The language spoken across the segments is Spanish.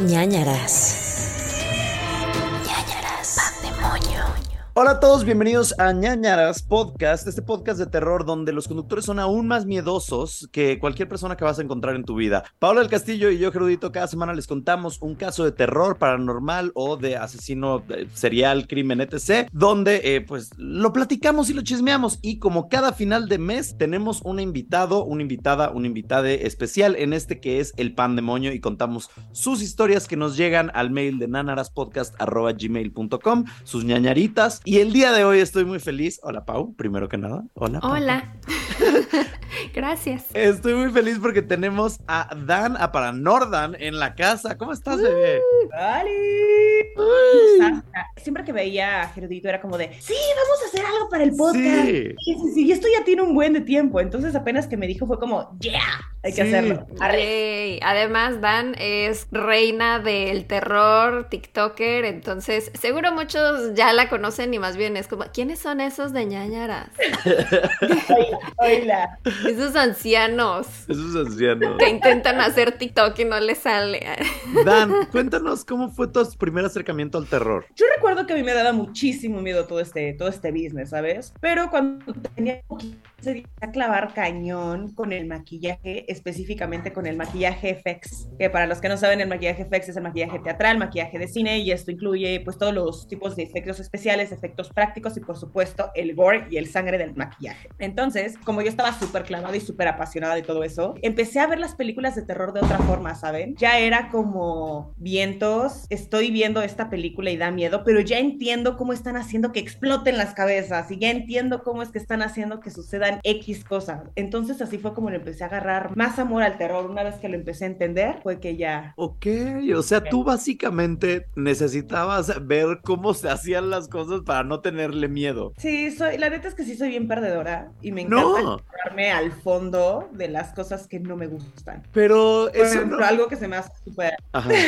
ñañaras. Hola a todos, bienvenidos a ñañaras Podcast, este podcast de terror donde los conductores son aún más miedosos que cualquier persona que vas a encontrar en tu vida. Paola del Castillo y yo, Gerudito, cada semana les contamos un caso de terror paranormal o de asesino eh, serial, crimen, etc., donde eh, pues lo platicamos y lo chismeamos. Y como cada final de mes tenemos un invitado, una invitada, un invitade especial en este que es el pandemonio y contamos sus historias que nos llegan al mail de nanaraspodcast.gmail.com, sus ñañaritas. Y el día de hoy estoy muy feliz. Hola, Pau, primero que nada. Hola. Pau. Hola. Gracias. Estoy muy feliz porque tenemos a Dan, a Paranordan en la casa. ¿Cómo estás, bebé? ¡Dale! Uy. Siempre que veía a Gerudito era como de, sí, vamos a hacer algo para el podcast. Sí. Sí, sí, sí. Y esto ya tiene un buen de tiempo. Entonces apenas que me dijo fue como, yeah, hay que Sí. hacerlo. Arre. Además, Dan es reina del terror, TikToker, entonces seguro muchos ya la conocen y más bien es como, ¿quiénes son esos de ñañaras? Oíla. Esos ancianos Esos ancianos. que intentan hacer TikTok y no les sale. Dan, cuéntanos cómo fue tu primer acercamiento al terror. Yo recuerdo que a mí me daba muchísimo miedo todo este, todo este business, ¿sabes? Pero cuando tenía 15 días a clavar cañón con el maquillaje, específicamente con el maquillaje FX, que para los que no saben, el maquillaje FX es el maquillaje teatral, maquillaje de cine, y esto incluye pues todos los tipos de efectos especiales, efectos prácticos y por supuesto el gore y el sangre del maquillaje. Entonces, como yo estaba súper clavada y súper apasionada de todo eso, empecé a ver las películas de terror de otra forma, ¿saben? Ya era como vientos, estoy viendo esta película y da miedo, pero ya entiendo cómo están haciendo que exploten las cabezas y ya entiendo cómo es que están haciendo que sucedan X cosas. Entonces así fue como le empecé a agarrar más amor al terror. Una vez que lo empecé a entender, fue que ya... Ok, o sea, tú básicamente necesitabas ver cómo se hacían las cosas para no tenerle miedo. Sí, soy, la neta es que sí soy bien perdedora y me No. encanta entrarme al fondo de las cosas que no me gustan. Pero eso ejemplo, no, algo que se me hace súper...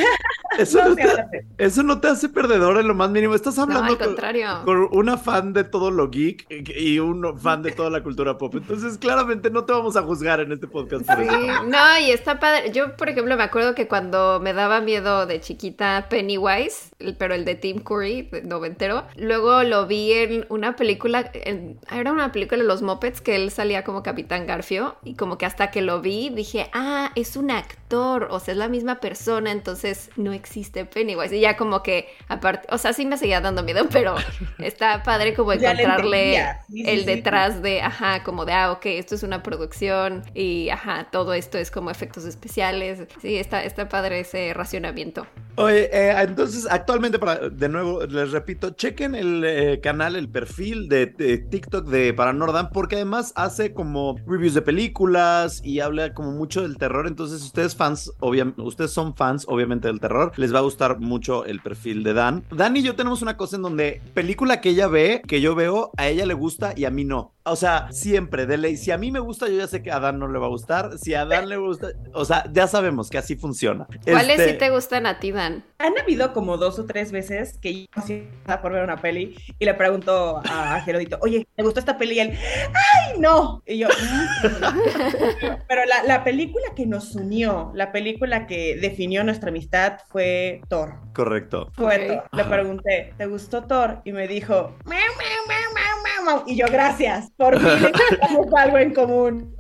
Eso, No no te, háblate. eso no te hace perdedor en lo más mínimo. Estás No, hablando al con, contrario. con una fan de todo lo geek y un fan de toda la cultura pop. Entonces, claramente no te vamos a juzgar en este podcast. por Sí, eso. no, y está padre. Yo, por ejemplo, me acuerdo que cuando me daba miedo de chiquita Pennywise, pero el de Tim Curry, de noventero, luego lo vi en una película, en- era una película de los Muppets que él salía como Capitán Garfio y como que hasta que lo vi dije, ah, es un actor, o sea, es la misma persona, entonces no existe Pennywise. Y ya como que, aparte, o sea, sí me seguía dando miedo, pero está padre como encontrarle. Sí, el sí. detrás de, ajá, como de, ah, ok, esto es una producción y, ajá, todo esto es como efectos especiales. Sí, está, está padre ese racionamiento. Oye, eh, entonces actualmente, para, de nuevo, les repito, chequen el eh, canal, el perfil de, de TikTok de Paranordan, porque además hace como reviews de películas y habla como mucho del terror. Entonces, ustedes obviamente, ustedes son fans, obviamente, del terror, les va a gustar mucho el perfil de Dan. Dan y yo tenemos una cosa en donde película que ella ve, que yo veo, a ella le gusta y a mí no. O sea, siempre, de ley. Si a mí me gusta, yo ya sé que a Dan no le va a gustar. Si a Dan le gusta, o sea, ya sabemos que así funciona. ¿Cuáles Este, sí te gustan a ti, Dan? Han habido como dos o tres veces que yo así estaba por ver una peli y le pregunto a Gerudito, oye, ¿te gustó esta peli? Y él, ¡ay, no! Y yo, "Mm". pero la, la película que nos unió, la película que definió nuestra amistad fue Thor. Correcto. Fue Ok. Thor. Le pregunté, ¿te gustó Thor? Y me dijo, "Mau, mau, mau, mau, mau, mau". Y yo, gracias, por fin encontramos algo en común.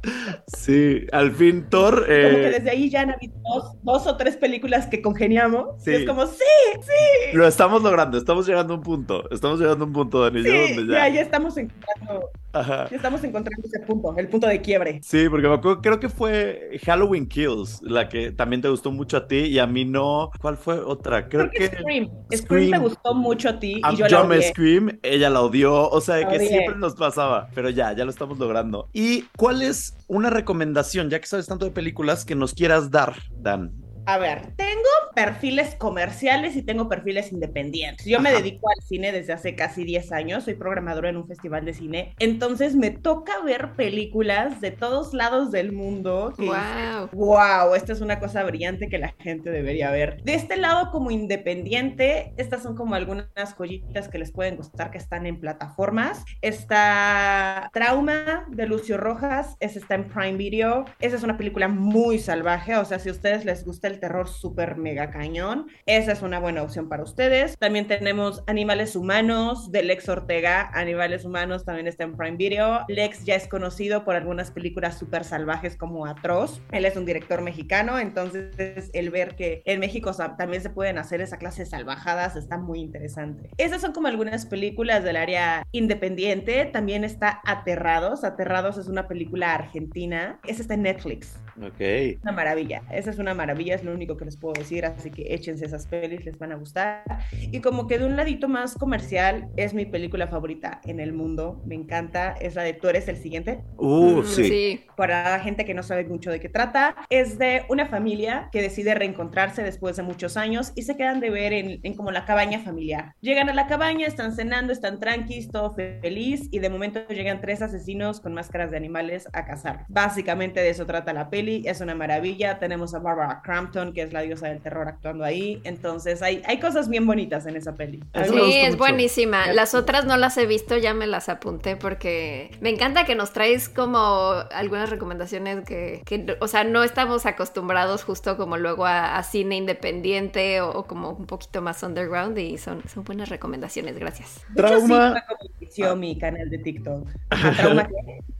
Sí, al fin Thor. Como que eh, desde ahí ya han habido dos, dos o tres películas que congeniamos. Sí. Y es como, sí, sí. Lo estamos logrando, estamos llegando a un punto. Estamos llegando a un punto, Dani, ya Sí, donde ya, ya. ya estamos encontrando, Ajá. estamos encontrando ese punto, el punto de quiebre. Sí, porque me acuerdo, creo que fue Halloween Kills, la que también te gustó mucho a ti y a mí no. ¿Cuál fue otra? Creo, Creo que. Scream. Scream. Scream. te gustó mucho a ti y yo yo la me odié. Scream, ella la odió, o sea, La que odié. siempre nos pasaba, pero ya, ya lo estamos logrando. ¿Y cuál es una recomendación, ya que sabes tanto de películas, que nos quieras dar, Dan? A ver, tengo perfiles comerciales y tengo perfiles independientes. Yo me Ajá. dedico al cine desde hace casi 10 años, soy programadora en un festival de cine, entonces me toca ver películas de todos lados del mundo. que Wow. Wow, esta es una cosa brillante que la gente debería ver. De este lado, como independiente, estas son como algunas joyitas que les pueden gustar que están en plataformas. Está Trauma de Lucio Rojas, esa está en Prime Video. Esa es una película muy salvaje, o sea, si a ustedes les gusta el terror súper mega cañón. Esa es una buena opción para ustedes. También tenemos Animales Humanos de Lex Ortega. Animales Humanos también está en Prime Video. Lex ya es conocido por algunas películas súper salvajes como Atroz. Él es un director mexicano, entonces el ver que en México también se pueden hacer esa clase de salvajadas está muy interesante. Esas son como algunas películas del área independiente. También está Aterrados. Aterrados es una película argentina. Esa está en Netflix. Ok. Una maravilla. Esa es una maravilla, es lo único que les puedo decir. Así que échense esas pelis, les van a gustar. Y como que de un ladito más comercial, es mi película favorita en el mundo. Me encanta. Es la de Tú eres el siguiente. Uh, Mm, sí. Para la gente que no sabe mucho de qué trata, es de una familia que decide reencontrarse después de muchos años y se quedan de ver en, en como la cabaña familiar. Llegan a la cabaña, están cenando, están tranquilos, todo feliz y de momento llegan tres asesinos con máscaras de animales a cazar. Básicamente de eso trata la peli, es una maravilla. Tenemos a Barbara Crampton, que es la diosa del terror actuando ahí. Entonces hay, hay cosas bien bonitas en esa peli. Sí, es mucho. buenísima. Las otras no las he visto, ya me las apunté porque me encanta que nos traes como algunas recomendaciones que, que, o sea, no estamos acostumbrados justo como luego a, a cine independiente o, o como un poquito más underground y son, son buenas recomendaciones, gracias. Trauma. como inició mi canal de TikTok. Trauma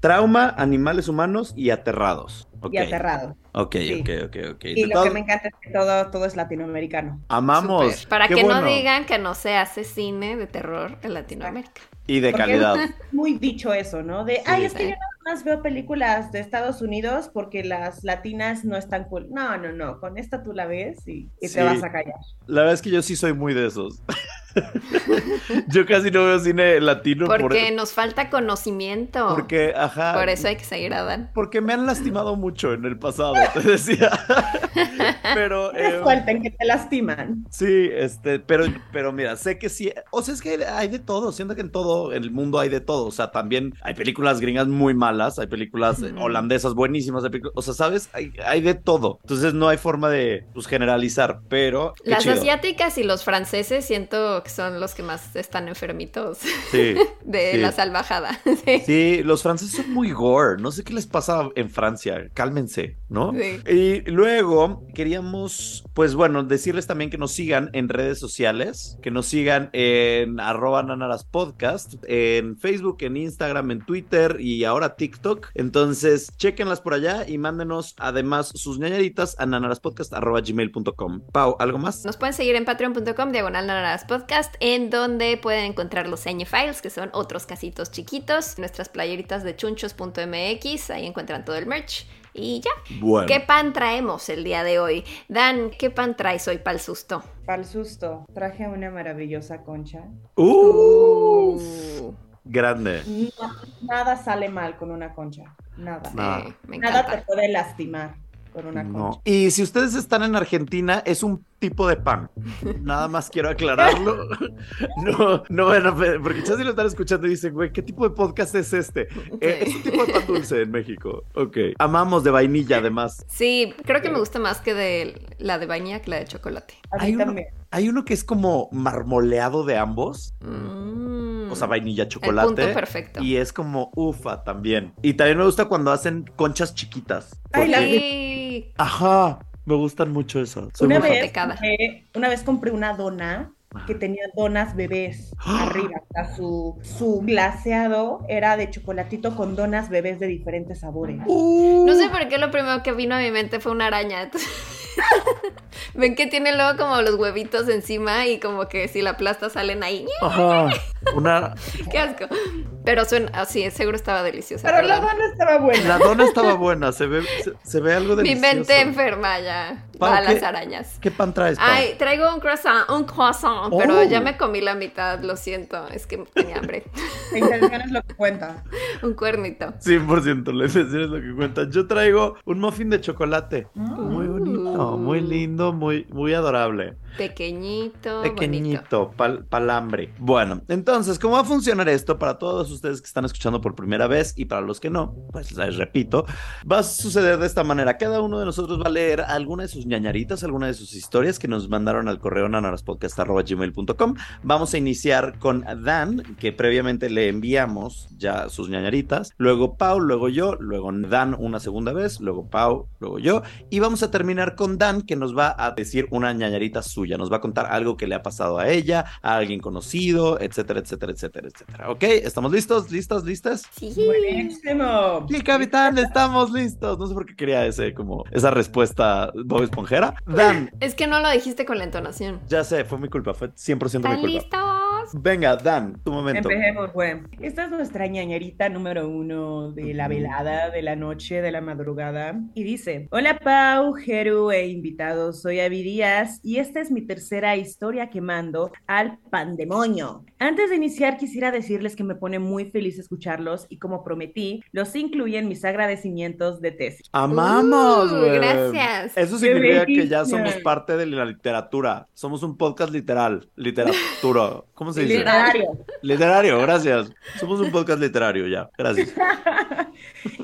Trauma, animales humanos y aterrados. Ok. y aterrado. Ok, Sí. ok, ok, ok. Y lo todo- que me encanta es que todo, todo es latinoamericano. Amamos. Súper. Para Qué que bueno. no digan que no se hace cine de terror en Latinoamérica. Y de Porque calidad. es muy dicho eso, ¿no? De, ay, es que sí. yo nada más veo películas de Estados Unidos porque las latinas no están cool. No, no, no, con esta tú la ves y, y Sí. te vas a callar. La verdad es que yo sí soy muy de esos. yo casi no veo cine latino por- Porque nos falta conocimiento. porque, ajá. Por eso hay que seguir a Dan. Porque me han lastimado mucho en el pasado, te decía. pero. Eh, suelten que te lastiman. Sí, este, pero, pero mira, sé que sí, o sea, es que hay de todo, siento que en todo el mundo hay de todo, o sea, también hay películas gringas muy malas, hay películas eh, Ujú. holandesas buenísimas, hay películas- o sea, ¿sabes? Hay, hay de todo, entonces no hay forma de, pues, generalizar, pero... Las chido. asiáticas y los franceses siento que son los que más están enfermitos Sí, de Sí. la salvajada. Sí. sí, los franceses son muy gore, no sé qué les pasa en Francia, cálmense, ¿no? Y luego queríamos, pues bueno, decirles también que nos sigan en redes sociales, que nos sigan en arroba nanaras podcast, en Facebook, en Instagram, en Twitter y ahora TikTok. Entonces, chequenlas por allá y mándenos además sus ñañaritas a nanaraspodcast arroba gmail.com. Pau, ¿algo más? Nos pueden seguir en patreon.com diagonal Nanaras podcast, en donde pueden encontrar los Señe Files, que son otros casitos chiquitos, nuestras playeritas de chunchos.mx, ahí encuentran todo el merch. Y ya, Bueno. ¿qué pan traemos el día de hoy? Dan, ¿qué pan traes hoy para el susto? Para el susto, traje una maravillosa concha. Uh, Uh, grande. No- nada sale mal con una concha. Nada. Nada. me Nada te puede lastimar con una concha. No. Y si ustedes están en Argentina, es un tipo de pan. Nada más quiero aclararlo. No, no pe- porque ya si lo están escuchando y dicen, güey, ¿qué tipo de podcast es este? Eh, es un tipo de pan dulce en México. Ok. Amamos de vainilla, además. Sí, creo que me gusta más que de la de vainilla que la de chocolate. A mí Hay uno- también. Hay uno que es como marmoleado de ambos. Mm. O sea, vainilla, El chocolate. punto perfecto. Y es como ufa también. Y también me gusta cuando hacen conchas chiquitas. Ay, la- Ajá. Me gustan mucho eso. Soy Una vez, compré, una vez compré una dona que tenía donas bebés ¡Ah! arriba. O sea, su, su glaseado era de chocolatito con donas bebés de diferentes sabores. Uh. No sé por qué lo primero que vino a mi mente fue una araña. Ven que tiene luego como los huevitos encima y como que si la aplasta salen ahí. Ajá. Una. ¡Qué asco! Pero suena así, seguro estaba deliciosa. Pero la dona estaba buena. La dona estaba buena. Se ve, se, se ve algo Mi delicioso. mente enferma ya. Pau, a las ¿qué- arañas. ¿Qué pan traes, Pau? Ay, traigo un croissant, un croissant, pero Oh. ya me comí la mitad, lo siento, es que tenía hambre. La intención es lo que cuenta. un cuernito. 100% la intención es lo que cuenta. Yo traigo un muffin de chocolate. Muy bonito, muy lindo, muy, muy adorable. Pequeñito. Pequeñito, pal- palambre. Bueno, entonces, ¿cómo va a funcionar esto para todos ustedes que están escuchando por primera vez y para los que no? Pues les repito, va a suceder de esta manera. Cada uno de nosotros va a leer alguna de sus ñañaritas, alguna de sus historias que nos mandaron al correo nanaraspodcast.gmail.com. Vamos a iniciar con Dan, que previamente le enviamos ya sus ñañaritas. Luego Pau, luego yo, luego Dan una segunda vez, luego Pau, luego yo. Y vamos a terminar con con Dan, que nos va a decir una ñañarita suya. Nos va a contar algo que le ha pasado a ella, a alguien conocido, etcétera, etcétera, etcétera, etcétera. ¿Ok? ¿Estamos listos? ¿Listas? ¿Listas? Sí. Buenísimo. Sí, capitán, estamos listos. No sé por qué quería ese, como, esa respuesta Bob Esponjera. Dan, Es que no lo dijiste con la entonación. ya sé, fue mi culpa, fue 100% mi ¿Están culpa. listos? Venga, Dan, tu momento. Empecemos, güey. Esta es nuestra ñañerita número uno de la velada, de la noche, de la madrugada. Y dice: Hola, Pau, Jeru e invitados. Soy Avi Díaz y esta es mi tercera historia que mando al pandemonio. Antes de iniciar, quisiera decirles que me pone muy feliz escucharlos y, como prometí, los incluí en mis agradecimientos de tesis. Amamos, Uh, güey. gracias. Eso significa que ya somos parte de la literatura. Somos un podcast literal. Literatura. ¿Cómo se dice? Literario. Literario, gracias. Somos un podcast literario ya. Gracias.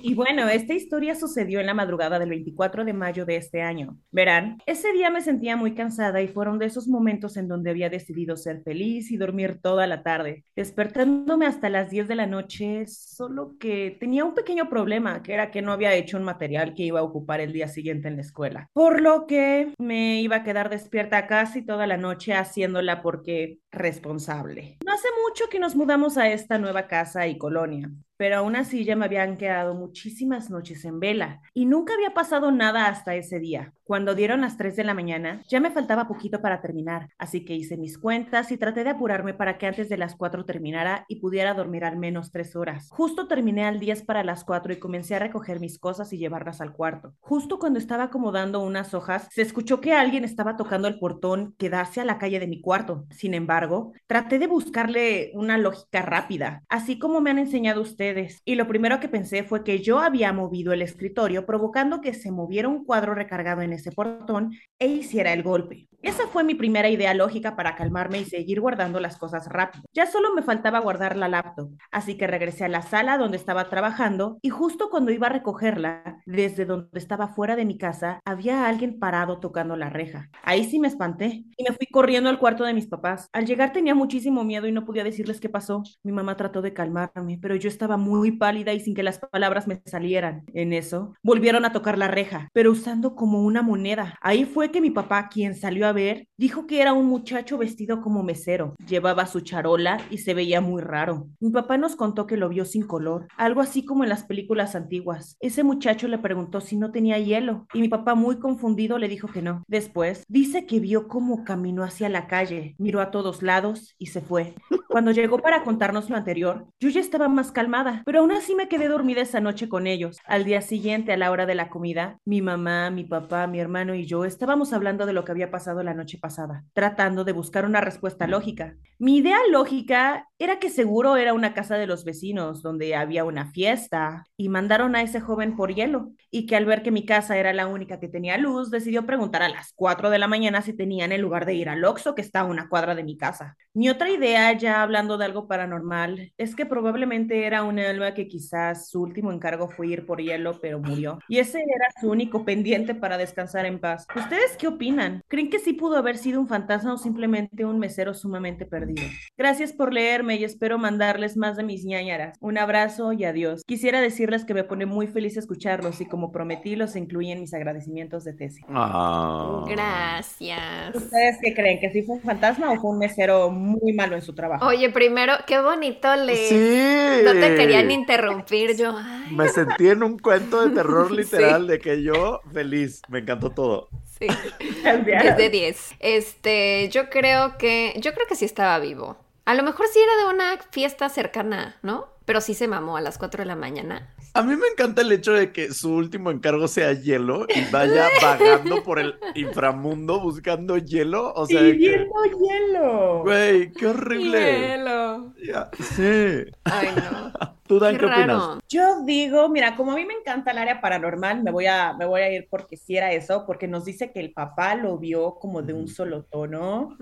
Y bueno, esta historia sucedió en la madrugada del 24 de mayo de este año. Verán, ese día me sentía muy cansada y fueron de esos momentos en donde había decidido ser feliz y dormir toda la tarde, despertándome hasta las 10 de la noche, solo que tenía un pequeño problema, que era que no había hecho un material que iba a ocupar el día siguiente en la escuela, por lo que me iba a quedar despierta casi toda la noche haciéndola porque responsable. No hace mucho que nos mudamos a esta nueva casa y colonia pero aún así ya me habían quedado muchísimas noches en vela y nunca había pasado nada hasta ese día. Cuando dieron las 3 de la mañana, ya me faltaba poquito para terminar, así que hice mis cuentas y traté de apurarme para que antes de las 4 terminara y pudiera dormir al menos 3 horas. Justo terminé al 10 para las 4 y comencé a recoger mis cosas y llevarlas al cuarto. Justo cuando estaba acomodando unas hojas, se escuchó que alguien estaba tocando el portón que da hacia la calle de mi cuarto. Sin embargo, traté de buscarle una lógica rápida, así como me han enseñado ustedes y lo primero que pensé fue que yo había movido el escritorio provocando que se moviera un cuadro recargado en ese portón e hiciera el golpe. Esa fue mi primera idea lógica para calmarme y seguir guardando las cosas rápido. Ya solo me faltaba guardar la laptop, así que regresé a la sala donde estaba trabajando y justo cuando iba a recogerla, desde donde estaba fuera de mi casa, había alguien parado tocando la reja. Ahí sí me espanté y me fui corriendo al cuarto de mis papás. Al llegar tenía muchísimo miedo y no podía decirles qué pasó. Mi mamá trató de calmarme, pero yo estaba muy pálida y sin que las palabras me salieran. En eso, volvieron a tocar la reja, pero usando como una moneda. Ahí fue que mi papá, quien salió a ver, dijo que era un muchacho vestido como mesero. Llevaba su charola y se veía muy raro. Mi papá nos contó que lo vio sin color, algo así como en las películas antiguas. Ese muchacho le preguntó si no tenía hielo y mi papá muy confundido le dijo que no. Después, dice que vio cómo caminó hacia la calle, miró a todos lados y se fue. Cuando llegó para contarnos lo anterior, yo ya estaba más calmada, pero aún así me quedé dormida esa noche con ellos. Al día siguiente, a la hora de la comida, mi mamá, mi papá, mi hermano y yo estábamos hablando de lo que había pasado la noche pasada, tratando de buscar una respuesta lógica. Mi idea lógica era que seguro era una casa de los vecinos donde había una fiesta y mandaron a ese joven por hielo y que al ver que mi casa era la única que tenía luz, decidió preguntar a las 4 de la mañana si tenían en lugar de ir al Oxxo que está a una cuadra de mi casa. Mi otra idea, ya hablando de algo paranormal, es que probablemente era un alma que quizás su último encargo fue ir por hielo, pero murió. Y ese era su único pendiente para descansar en paz. ¿Ustedes qué opinan? ¿Creen que sí pudo haber sido un fantasma o simplemente un mesero sumamente perdido? Gracias por leerme y espero mandarles más de mis ñañaras. Un abrazo y adiós. Quisiera decirles que me pone muy feliz escucharlos y como prometí los incluí en mis agradecimientos de tesis. Ah. Gracias. ¿Ustedes qué creen? ¿Que sí fue un fantasma o fue un mesero muy malo en su trabajo? Oye, primero, qué bonito leer. Sí. No te querían interrumpir yo. ay, Me sentí en un cuento de terror literal de que yo feliz. Me encantó todo. sí. 10 de 10. Este, yo creo que, yo creo que sí estaba vivo. A lo mejor sí era de una fiesta cercana, ¿no? Pero sí se mamó a las 4 de la mañana. A mí me encanta el hecho de que su último encargo sea hielo y vaya vagando por el inframundo buscando hielo. O sea, de que, Pidiendo hielo. güey, qué horrible. Hielo. Sí. Ay, no. ¿Tú, Dan, Qué qué, opinas? Yo digo, mira, como a mí me encanta el área paranormal, me voy a, me voy a ir porque sí era eso, porque nos dice que el papá lo vio como de un solo tono.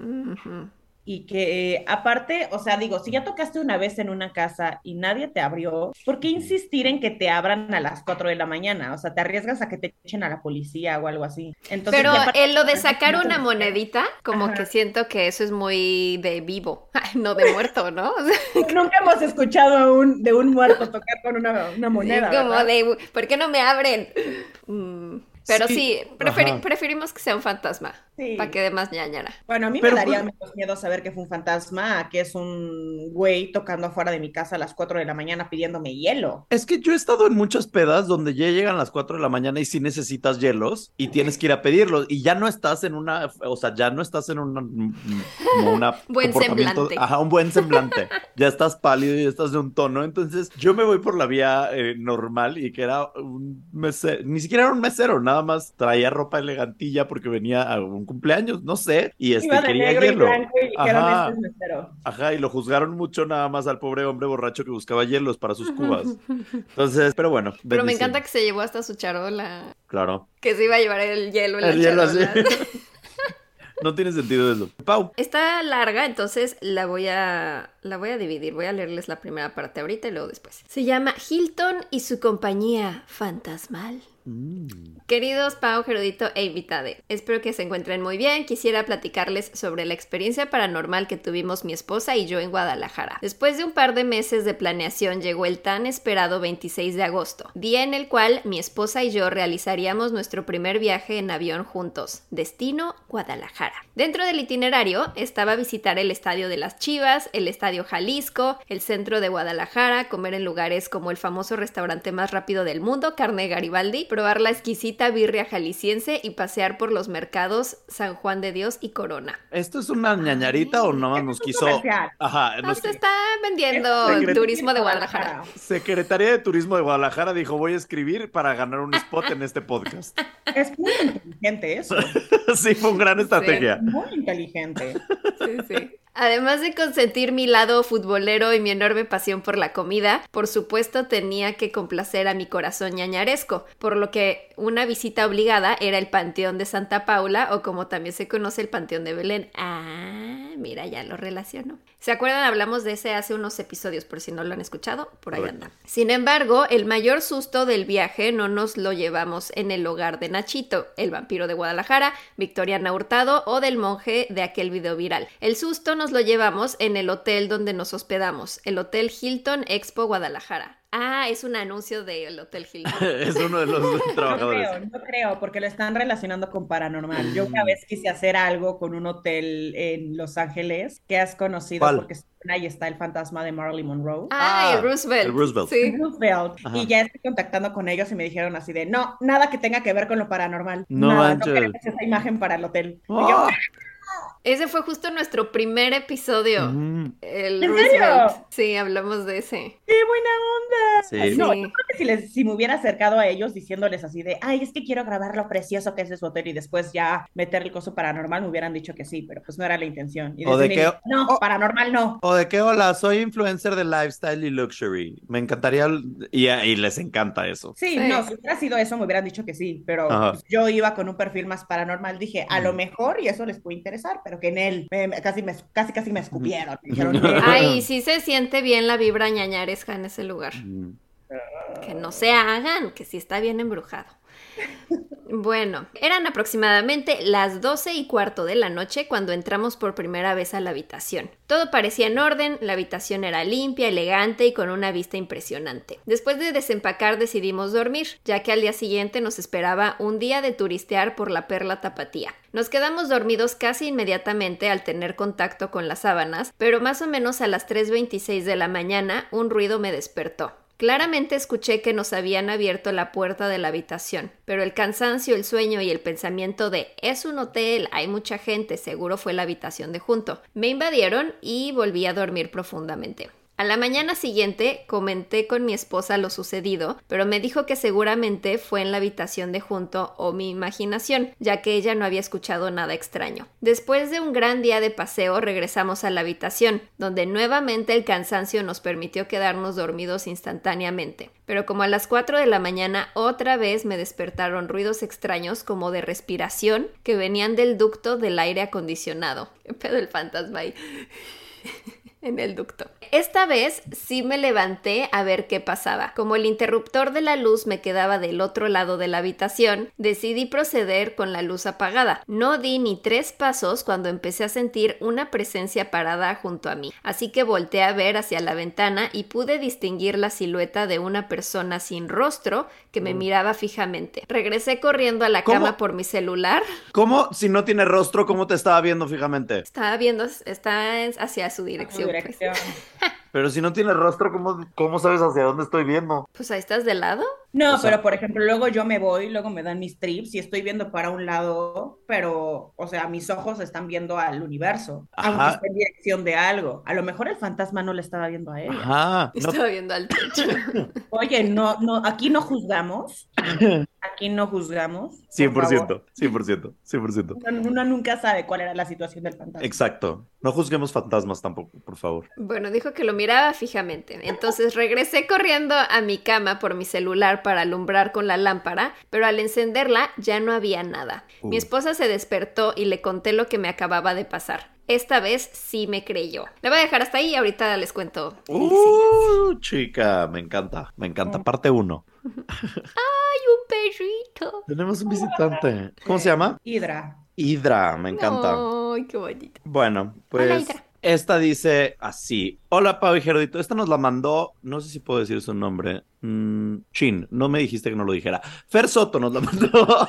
Y que eh, aparte, o sea, digo, si ya tocaste una vez en una casa y nadie te abrió, ¿por qué insistir en que te abran a las 4 de la mañana? O sea, te arriesgas a que te echen a la policía o algo así. Entonces, Pero ya para- en lo de sacar una monedita, como Ajá. que siento que eso es muy de vivo, no de muerto, ¿no? O sea, Nunca hemos escuchado a un, de un muerto tocar con una, una moneda. como ¿verdad? de, ¿por qué no me abren? Mm, Pero Sí, sí, preferi- ajá. preferimos que sea un fantasma. Sí. Para que dé más ñañara. Bueno, a mí Pero, me daría menos miedo saber que fue un fantasma a que es un güey tocando afuera de mi casa a las 4 de la mañana pidiéndome hielo. Es que yo he estado en muchas pedas donde ya llegan las 4 de la mañana y sí necesitas hielos y tienes que ir a pedirlos y ya no estás en una, o sea, ya no estás en una, como una Buen semblante. Ajá, un buen semblante. ya estás pálido y ya estás de un tono. Entonces yo me voy por la vía eh, normal y que era un mesero, ni siquiera era un mesero, nada más traía ropa elegantilla porque venía a un cumpleaños, no sé, y este Iba de quería negro y hielo. blanco y dijeron, Ajá. este es. Ajá, y lo juzgaron mucho nada más al pobre hombre borracho que buscaba hielos para sus cubas. Entonces, pero bueno. Pero me encanta que se llevó hasta su charola. Claro. Que se iba a llevar el hielo en El la hielo así. no tiene sentido eso. Pau. Está larga, entonces la voy a la voy a dividir. Voy a leerles la primera parte ahorita y luego después. Se llama Hilton y su compañía fantasmal. Queridos Pau, Gerudito e Invitade, espero que se encuentren muy bien. Quisiera platicarles sobre la experiencia paranormal que tuvimos mi esposa y yo en Guadalajara. Después de un par de meses de planeación llegó el tan esperado 26 de agosto, día en el cual mi esposa y yo realizaríamos nuestro primer viaje en avión juntos. Destino Guadalajara. Dentro del itinerario estaba visitar el Estadio de las Chivas, el Estadio Jalisco, el centro de Guadalajara, comer en lugares como el famoso restaurante más rápido del mundo, Carne Garibaldi, probar la exquisita birria jalisciense y pasear por los mercados San Juan de Dios y Corona. ¿Esto es una ñañarita o nada más nos quiso? Ajá, No nos- se está vendiendo Secret- el turismo de Guadalajara. Secretaría de Turismo de Guadalajara dijo, voy a escribir para ganar un spot en este podcast. Es muy inteligente eso. sí, fue una gran estrategia. Muy inteligente. Sí, sí. Además de consentir mi lado futbolero y mi enorme pasión por la comida, por supuesto tenía que complacer a mi corazón ñañaresco, por lo que una visita obligada era el Panteón de Santa Paula o como también se conoce el Panteón de Belén. Ah, mira, ya lo relaciono. ¿Se acuerdan? Hablamos de ese hace unos episodios, por si no lo han escuchado, por ahí anda. Sin embargo, el mayor susto del viaje no nos lo llevamos en el hogar de Nachito, el vampiro de Guadalajara, Victoriana Hurtado o del monje de aquel video viral. El susto nos lo llevamos en el hotel donde nos hospedamos, el Hotel Hilton Expo Guadalajara. Ah, es un anuncio del Hotel Hilton. es uno de los No trabajadores. creo, no creo, porque lo están relacionando con paranormal. Yo una vez quise hacer algo con un hotel en Los Ángeles que has conocido ¿Cuál? porque ahí está el fantasma de Marilyn Monroe. Ah, Ah, el Roosevelt. el Roosevelt. Sí. Roosevelt. Y ya estoy contactando con ellos y me dijeron así de, no, nada que tenga que ver con lo paranormal. No nada, no queremos esa imagen para el hotel. Y yo, ¡Ah! Ese fue justo nuestro primer episodio. Ujú. El ¿En Roosevelt. serio? Sí, hablamos de ese. ¡Qué buena onda! Sí. No, Sí. yo creo que si, les, si me hubiera acercado a ellos diciéndoles así de, ay, es que quiero grabar lo precioso que es de su hotel y después ya meter el coso paranormal, me hubieran dicho que sí, pero pues no era la intención. Y O de que- no, paranormal no. O de que, hola, soy influencer de lifestyle y luxury. Me encantaría, y, y les encanta eso. Sí, Sí. no, si hubiera sido eso, me hubieran dicho que sí, pero pues, yo iba con un perfil más paranormal, dije, a lo Mm. mejor, y eso les puede interesar, pero que en él me- me- casi, me, casi, casi me escupieron. Me dijeron, "Eh, Ay, sí se siente bien la vibra ñañaresca en ese lugar. Mm. Que no se hagan, que sí está bien embrujado. Bueno, eran aproximadamente las 12 y cuarto de la noche cuando entramos por primera vez a la habitación. Todo parecía en orden, la habitación era limpia, elegante y con una vista impresionante. Después de desempacar decidimos dormir, ya que al día siguiente nos esperaba un día de turistear por la perla tapatía. Nos quedamos dormidos casi inmediatamente al tener contacto con las sábanas, pero más o menos a las 3.26 de la mañana un ruido me despertó. Claramente escuché que nos habían abierto la puerta de la habitación, pero el cansancio, el sueño y el pensamiento de es un hotel, hay mucha gente, seguro fue la habitación de junto, me invadieron y volví a dormir profundamente. A la mañana siguiente comenté con mi esposa lo sucedido, pero me dijo que seguramente fue en la habitación de junto o mi imaginación, ya que ella no había escuchado nada extraño. Después de un gran día de paseo regresamos a la habitación, donde nuevamente el cansancio nos permitió quedarnos dormidos instantáneamente. Pero como a las 4 de la mañana otra vez me despertaron ruidos extraños como de respiración que venían del ducto del aire acondicionado. ¿Qué pedo el fantasma ahí? en el ducto. Esta vez sí me levanté a ver qué pasaba. Como el interruptor de la luz me quedaba del otro lado de la habitación, decidí proceder con la luz apagada. No di ni tres pasos cuando empecé a sentir una presencia parada junto a mí, así que volteé a ver hacia la ventana y pude distinguir la silueta de una persona sin rostro que me miraba fijamente. Regresé corriendo a la ¿Cómo? cama por mi celular. ¿Cómo, si no tiene rostro, cómo te estaba viendo fijamente? Estaba viendo, está hacia su dirección. Pues. dirección. Pero si no tiene rostro, ¿cómo, cómo sabes hacia dónde estoy viendo? Pues ahí estás de lado. No, O sea- pero por ejemplo, luego yo me voy, luego me dan mis trips y estoy viendo para un lado, pero, o sea, mis ojos están viendo al universo, Ajá. aunque esté en dirección de algo. A lo mejor el fantasma no le estaba viendo a ella. Ajá. no- Estaba viendo al techo. Oye, no, no, aquí no juzgamos, aquí no juzgamos. por 100%, 100%, 100%. favor. Uno, uno nunca sabe cuál era la situación del fantasma. Exacto. No juzguemos fantasmas tampoco, por favor. Bueno, dijo que lo miraba fijamente. Entonces regresé corriendo a mi cama por mi celular para alumbrar con la lámpara, pero al encenderla ya no había nada. Uh. Mi esposa se despertó y le conté lo que me acababa de pasar. Esta vez sí me creyó. Le voy a dejar hasta ahí y ahorita les cuento. Uh, chica, me encanta, me encanta. Parte uno. ¡Ay, un perrito! Tenemos un visitante. ¿Cómo se llama? Hidra. Hidra, me encanta. ¡Ay, qué bonito! Bueno, Hola, pues Hidra. esta dice así. Hola, Pau y Gerudito. Esta nos la mandó, no sé si puedo decir su nombre. Mm, Chin, no me dijiste que no lo dijera. Fer Soto nos la mandó.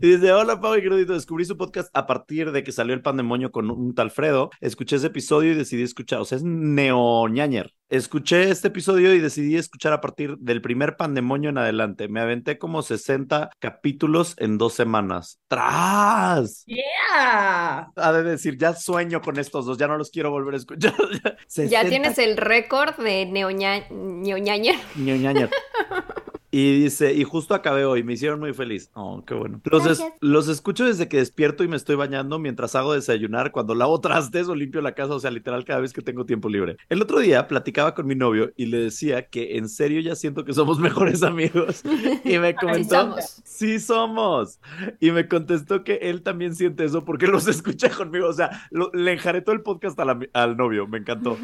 y dice, hola, Pau y Gerudito. Descubrí su podcast a partir de que salió el pan de moño con un tal Fredo. Escuché ese episodio y decidí escuchar. O sea, es neoñañer. Escuché este episodio y decidí escuchar a partir del primer pandemonio en adelante. Me aventé como 60 capítulos en dos semanas. ¡Tras! ¡Yeah! Ha de decir, ya sueño con estos dos, ya no los quiero volver a escuchar. Ya 60 tienes el récord de neoña... ñoñaña. Нет. Y dice, y justo acabé hoy, me hicieron muy feliz. Oh, qué bueno. Los, es- los escucho desde que despierto y me estoy bañando mientras hago desayunar, cuando lavo trastes o limpio la casa, o sea, literal cada vez que tengo tiempo libre. El otro día platicaba con mi novio y le decía que en serio ya siento que somos mejores amigos. Y me comentó, sí somos. Y me contestó que él también siente eso porque los escucha conmigo. O sea, lo- le enjaretó el podcast la- al novio, me encantó.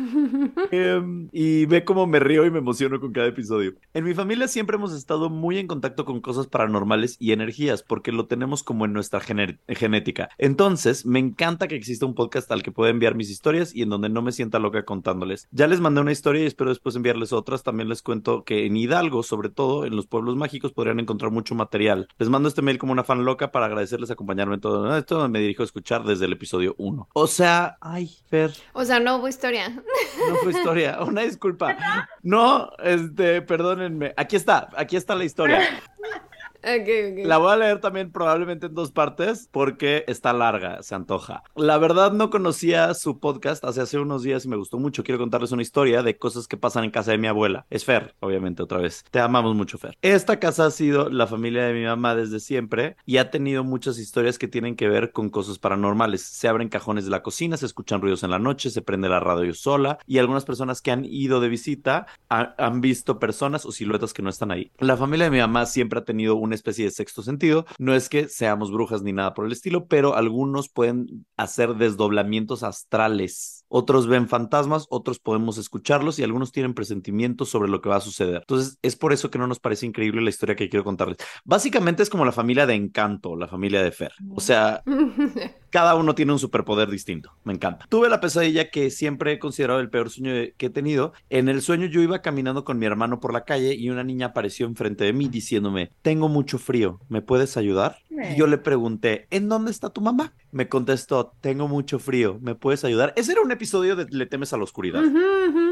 Em, y ve cómo me río y me emociono con cada episodio. En mi familia siempre hemos estado muy en contacto con cosas paranormales y energías porque lo tenemos como en nuestra genética. Entonces, me encanta que exista un podcast al que pueda enviar mis historias y en donde no me sienta loca contándoles. Ya les mandé una historia y espero después enviarles otras. También les cuento que en Hidalgo, sobre todo en los pueblos mágicos, podrían encontrar mucho material. Les mando este mail como una fan loca para agradecerles acompañarme en todo esto. Me dirijo a escuchar desde el episodio 1. O sea, ay, Fer, O sea, no hubo historia. no fue historia. Una disculpa. No, este, perdónenme. Aquí está, aquí está la historia. Ok, ok. La voy a leer también probablemente en dos partes porque está larga, se antoja. La verdad no conocía su podcast hace hace unos días y me gustó mucho. Quiero contarles una historia de cosas que pasan en casa de mi abuela. Es Fer, obviamente, otra vez. Te amamos mucho, Fer. Esta casa ha sido la familia de mi mamá desde siempre y ha tenido muchas historias que tienen que ver con cosas paranormales. Se abren cajones de la cocina, se escuchan ruidos en la noche, se prende la radio sola y algunas personas que han ido de visita ha- han visto personas o siluetas que no están ahí. La familia de mi mamá siempre ha tenido una especie de sexto sentido. No es que seamos brujas ni nada por el estilo, pero algunos pueden hacer desdoblamientos astrales. Otros ven fantasmas, otros podemos escucharlos y algunos tienen presentimientos sobre lo que va a suceder. Entonces, es por eso que no nos parece increíble la historia que quiero contarles. Básicamente es como la familia de Encanto, la familia de Fer. O sea, cada uno tiene un superpoder distinto. Me encanta. Tuve la pesadilla que siempre he considerado el peor sueño que he tenido. En el sueño yo iba caminando con mi hermano por la calle y una niña apareció enfrente de mí diciéndome, tengo mucho frío, ¿me puedes ayudar? Y yo le pregunté, ¿en dónde está tu mamá? Me contestó, tengo mucho frío, ¿me puedes ayudar? Ese era un episodio de Le temes a la oscuridad.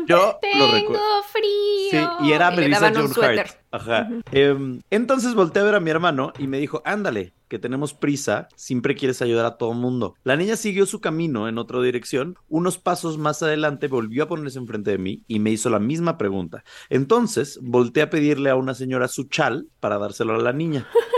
Yo lo Tengo recuerdo. frío. Sí, y era Melissa suéter. Hart. Ajá. Em, entonces volteé a ver a mi hermano y me dijo, ándale, que tenemos prisa, siempre quieres ayudar a todo mundo. La niña siguió su camino en otra dirección. Unos pasos más adelante volvió a ponerse enfrente de mí y me hizo la misma pregunta. Entonces volteé a pedirle a una señora su chal para dárselo a la niña.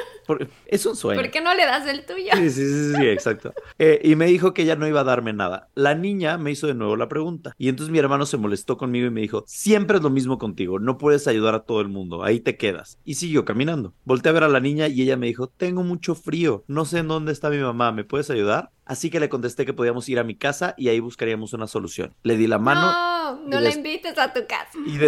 Es un sueño. ¿Por qué no le das el tuyo? Sí, sí, sí, sí, exacto. Eh, y me dijo que ella no iba a darme nada. La niña me hizo de nuevo la pregunta. Y entonces mi hermano se molestó conmigo y me dijo, siempre es lo mismo contigo, no puedes ayudar a todo el mundo, ahí te quedas. Y siguió caminando. Volté a ver a la niña y ella me dijo, tengo mucho frío, no sé en dónde está mi mamá, ¿me puedes ayudar? Así que le contesté que podíamos ir a mi casa y ahí buscaríamos una solución. Le di la mano. No, no la invites a tu casa. Y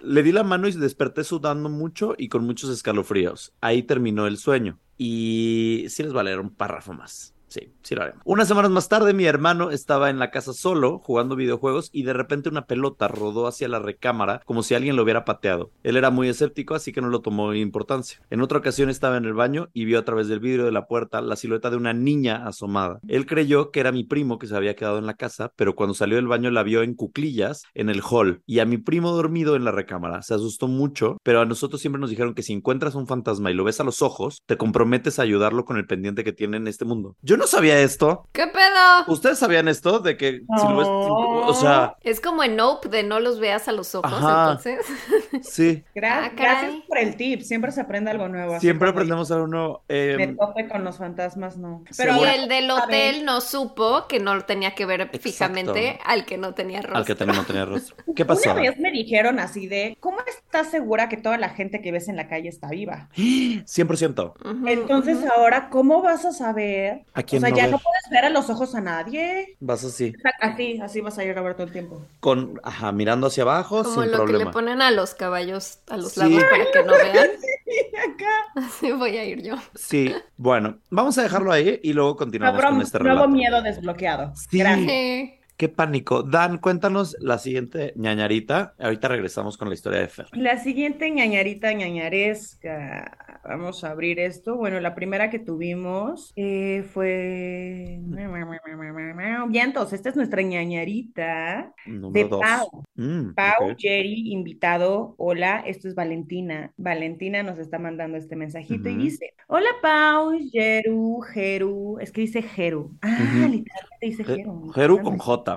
le di la mano y desperté sudando mucho y con muchos escalofríos. Ahí terminó el sueño. Y sí les va a leer un párrafo más. Sí, sí lo haremos. Unas semanas más tarde, mi hermano estaba en la casa solo, jugando videojuegos, y de repente una pelota rodó hacia la recámara como si alguien lo hubiera pateado. Él era muy escéptico, así que no lo tomó importancia. En otra ocasión estaba en el baño y vio a través del vidrio de la puerta la silueta de una niña asomada. Él creyó que era mi primo que se había quedado en la casa, pero cuando salió del baño la vio en cuclillas en el hall y a mi primo dormido en la recámara. Se asustó mucho, pero a nosotros siempre nos dijeron que si encuentras un fantasma y lo ves a los ojos, te comprometes a ayudarlo con el pendiente que tiene en este mundo. Yo no sabía esto. ¿Qué pedo? ¿Ustedes sabían esto? De que si lo ves, o sea, Es como en Nope de no los veas a los ojos, Ajá. entonces. sí, Gra- Ah, gracias por el tip. Siempre se aprende algo nuevo. siempre aprendemos algo nuevo. Eh, Me tope con los fantasmas, no. Sí, y el del hotel no supo que no tenía que ver Exacto. fijamente al que no tenía rostro. al que tenía, no tenía rostro. ¿Qué pasó? Una vez me dijeron así de, ¿cómo estás segura que toda la gente que ves en la calle está viva? 100%. Ujú, Entonces ahora, ¿cómo vas a saber? ¿A O quién sea, no ya ver? no puedes ver a los ojos a nadie. Vas así, Así, así vas a ir a ver todo el tiempo. con, ajá, mirando hacia abajo, Como sin lo que problema. le ponen a los caballos a los Sí. lados para que no vean. Y acá, Así voy a ir yo. Sí, bueno, vamos a dejarlo ahí y luego continuamos nuevo, con este nuevo relato. miedo desbloqueado. Sí. Gracias. Qué pánico. Dan, cuéntanos la siguiente ñañarita. Ahorita regresamos con la historia de Fer. La siguiente ñañarita ñañaresca. Vamos a abrir esto. Bueno, la primera que tuvimos eh, fue. Vientos, esta es nuestra ñañarita de dos. Pau. Mm, Pau. Jerry, invitado. Hola, esto es Valentina. Valentina nos está mandando este mensajito y dice: Hola, Pau, Jeru, Jeru. Es que dice Jeru. Ah, Ujú. literalmente dice Je- Jeru. Jeru con. J.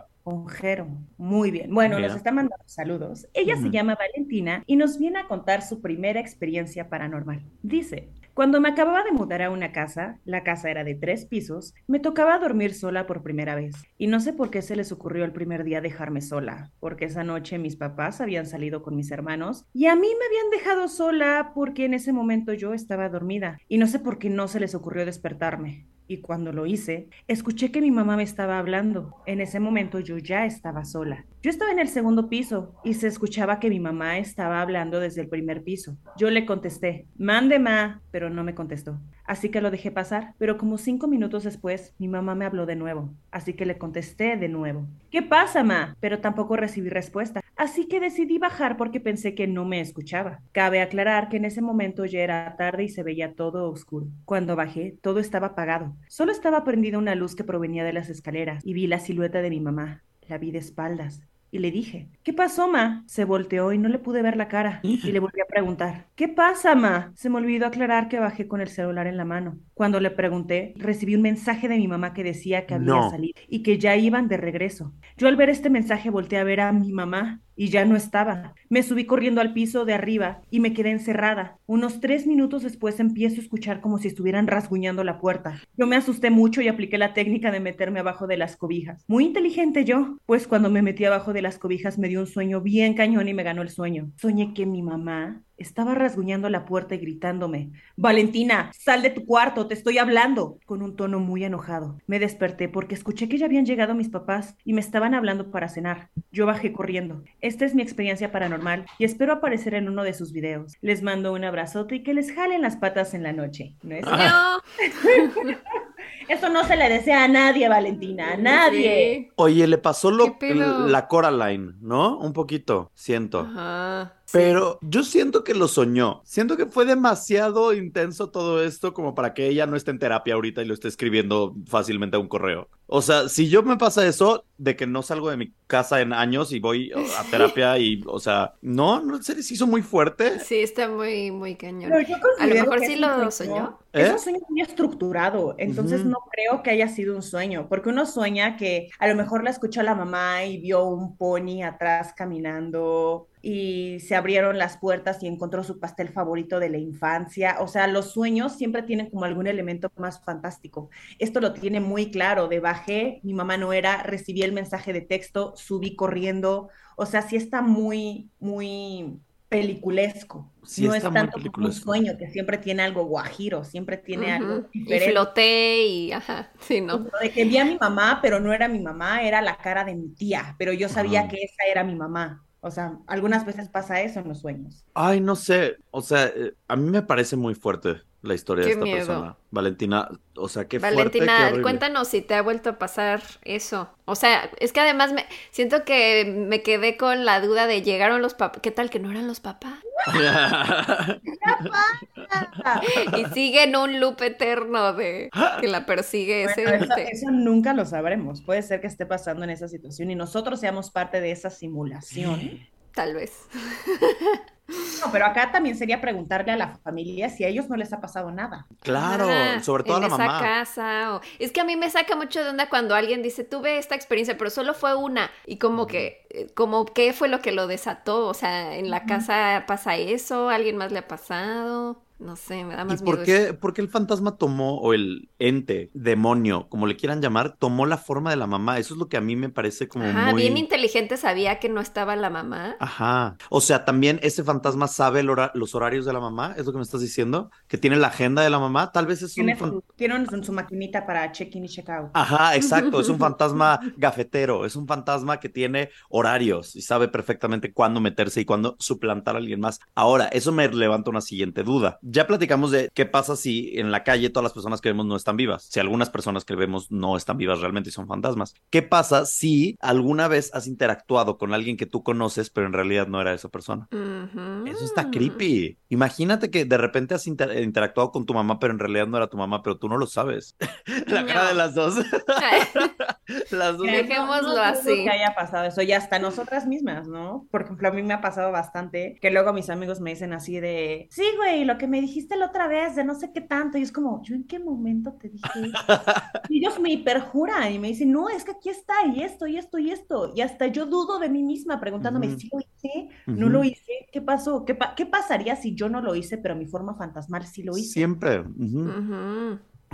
Muy bien. Bueno, Mira. nos está mandando saludos. Ella se llama Valentina y nos viene a contar su primera experiencia paranormal. Dice, cuando me acababa de mudar a una casa, la casa era de tres pisos, me tocaba dormir sola por primera vez. Y no sé por qué se les ocurrió el primer día dejarme sola, porque esa noche mis papás habían salido con mis hermanos y a mí me habían dejado sola porque en ese momento yo estaba dormida. Y no sé por qué no se les ocurrió despertarme. Y cuando lo hice, escuché que mi mamá me estaba hablando. En ese momento yo ya estaba sola. Yo estaba en el segundo piso y se escuchaba que mi mamá estaba hablando desde el primer piso. Yo le contesté, mande ma, pero no me contestó. Así que lo dejé pasar, pero como cinco minutos después, mi mamá me habló de nuevo. Así que le contesté de nuevo. ¿Qué pasa, ma? Pero tampoco recibí respuesta. Así que decidí bajar porque pensé que no me escuchaba. Cabe aclarar que en ese momento ya era tarde y se veía todo oscuro. Cuando bajé, todo estaba apagado. Solo estaba prendida una luz que provenía de las escaleras y vi la silueta de mi mamá. La vi de espaldas. Y le dije, ¿qué pasó, ma? Se volteó y no le pude ver la cara. Y le volví a preguntar, ¿qué pasa, ma? Se me olvidó aclarar que bajé con el celular en la mano. Cuando le pregunté, recibí un mensaje de mi mamá que decía que había No. salido y que ya iban de regreso. Yo al ver este mensaje volteé a ver a mi mamá y ya no estaba. Me subí corriendo al piso de arriba y me quedé encerrada. Unos tres minutos después empiezo a escuchar como si estuvieran rasguñando la puerta. Yo me asusté mucho y apliqué la técnica de meterme abajo de las cobijas. Muy inteligente yo, pues cuando me metí abajo de las cobijas me dio un sueño bien cañón y me ganó el sueño. Soñé que mi mamá estaba rasguñando la puerta y gritándome, Valentina, sal de tu cuarto, te estoy hablando, con un tono muy enojado. Me desperté porque escuché que ya habían llegado mis papás y me estaban hablando para cenar. Yo bajé corriendo. Esta es mi experiencia paranormal y espero aparecer en uno de sus videos. Les mando un abrazote y que les jalen las patas en la noche. ¿No es? No. Eso no se le desea a nadie, Valentina, a nadie. Sí. Oye, le pasó lo, la Coraline, ¿no? Un poquito, siento. Ajá. sí. Pero yo siento que lo soñó. Siento que fue demasiado intenso todo esto como para que ella no esté en terapia ahorita y lo esté escribiendo fácilmente a un correo. O sea, si yo me pasa eso de que no salgo de mi casa en años y voy a terapia y, o sea, no, no se les hizo muy fuerte. Sí, está muy, muy cañón. Pero yo A lo mejor sí lo soñó. Es ¿Eh? un sueño muy estructurado, entonces no creo que haya sido un sueño, porque uno sueña que a lo mejor la escuchó la mamá y vio un pony atrás caminando y se abrieron las puertas y encontró su pastel favorito de la infancia. O sea, los sueños siempre tienen como algún elemento más fantástico. Esto lo tiene muy claro, de bajé, mi mamá no era, recibí el mensaje de texto, subí corriendo. O sea, sí está muy, muy peliculesco. Sí, no está es muy tanto como un peliculesco. sueño que siempre tiene algo guajiro, siempre tiene algo Ujú. Y diferente. floté y ajá, sí, ¿no? De que vi a mi mamá, pero no era mi mamá, era la cara de mi tía, pero yo sabía Ajá. que esa era mi mamá. O sea, algunas veces pasa eso en los sueños. Ay, no sé. O sea, eh, a mí me parece muy fuerte la historia de esta miedo. persona. Valentina, o sea, qué fuerte, qué Valentina, horrible. cuéntanos si te ha vuelto a pasar eso. O sea, es que además me siento que me quedé con la duda de llegaron los papás. ¿Qué tal que no eran los papás? Y siguen un loop eterno de que la persigue ese Bueno, eso, ente. eso nunca lo sabremos. Puede ser que esté pasando en esa situación y nosotros seamos parte de esa simulación. Tal vez. No, pero acá también sería preguntarle a la familia si a ellos no les ha pasado nada. Claro, sobre todo a en la esa mamá. casa. o- Es que a mí me saca mucho de onda cuando alguien dice, tuve esta experiencia, pero solo fue una. Y como que, eh, como qué fue lo que lo desató. O sea, en la casa pasa eso, a alguien más le ha pasado. No sé, me da ¿Y más por miedo qué, por qué el fantasma tomó, o el ente, demonio, como le quieran llamar, tomó la forma de la mamá? Eso es lo que a mí me parece como Ajá, muy... bien inteligente sabía que no estaba la mamá. Ajá. O sea, también ese fantasma sabe el hora- los horarios de la mamá, es lo que me estás diciendo, que tiene la agenda de la mamá. Tal vez es un Tiene su, tiene un- su maquinita para check-in y check-out. Ajá, exacto. Es un fantasma gafetero. Es un fantasma que tiene horarios y sabe perfectamente cuándo meterse y cuándo suplantar a alguien más. Ahora, eso me levanta una siguiente duda. Ya platicamos de qué pasa si en la calle todas las personas que vemos no están vivas. Si algunas personas que vemos no están vivas realmente y son fantasmas. ¿Qué pasa si alguna vez has interactuado con alguien que tú conoces, pero en realidad no era esa persona? Eso está creepy. Imagínate que de repente has inter- interactuado con tu mamá, pero en realidad no era tu mamá, pero tú no lo sabes. La cara No. de las dos. Las dos. Dejémoslo así. que haya pasado eso, y hasta nosotras mismas, ¿no? Por ejemplo, a mí me ha pasado bastante que luego mis amigos me dicen así de, sí, güey, lo que me dijiste la otra vez, de no sé qué tanto, y es como, ¿yo en qué momento te dije eso? Y ellos me hiperjuran y me dicen, no, es que aquí está, y esto, y esto, y esto, y hasta yo dudo de mí misma preguntándome, Ujú. ¿sí lo hice? ¿No lo hice? ¿Qué pasó? ¿Qué, pa- qué pasaría si yo no lo hice, pero mi forma fantasmal sí lo hice? Siempre.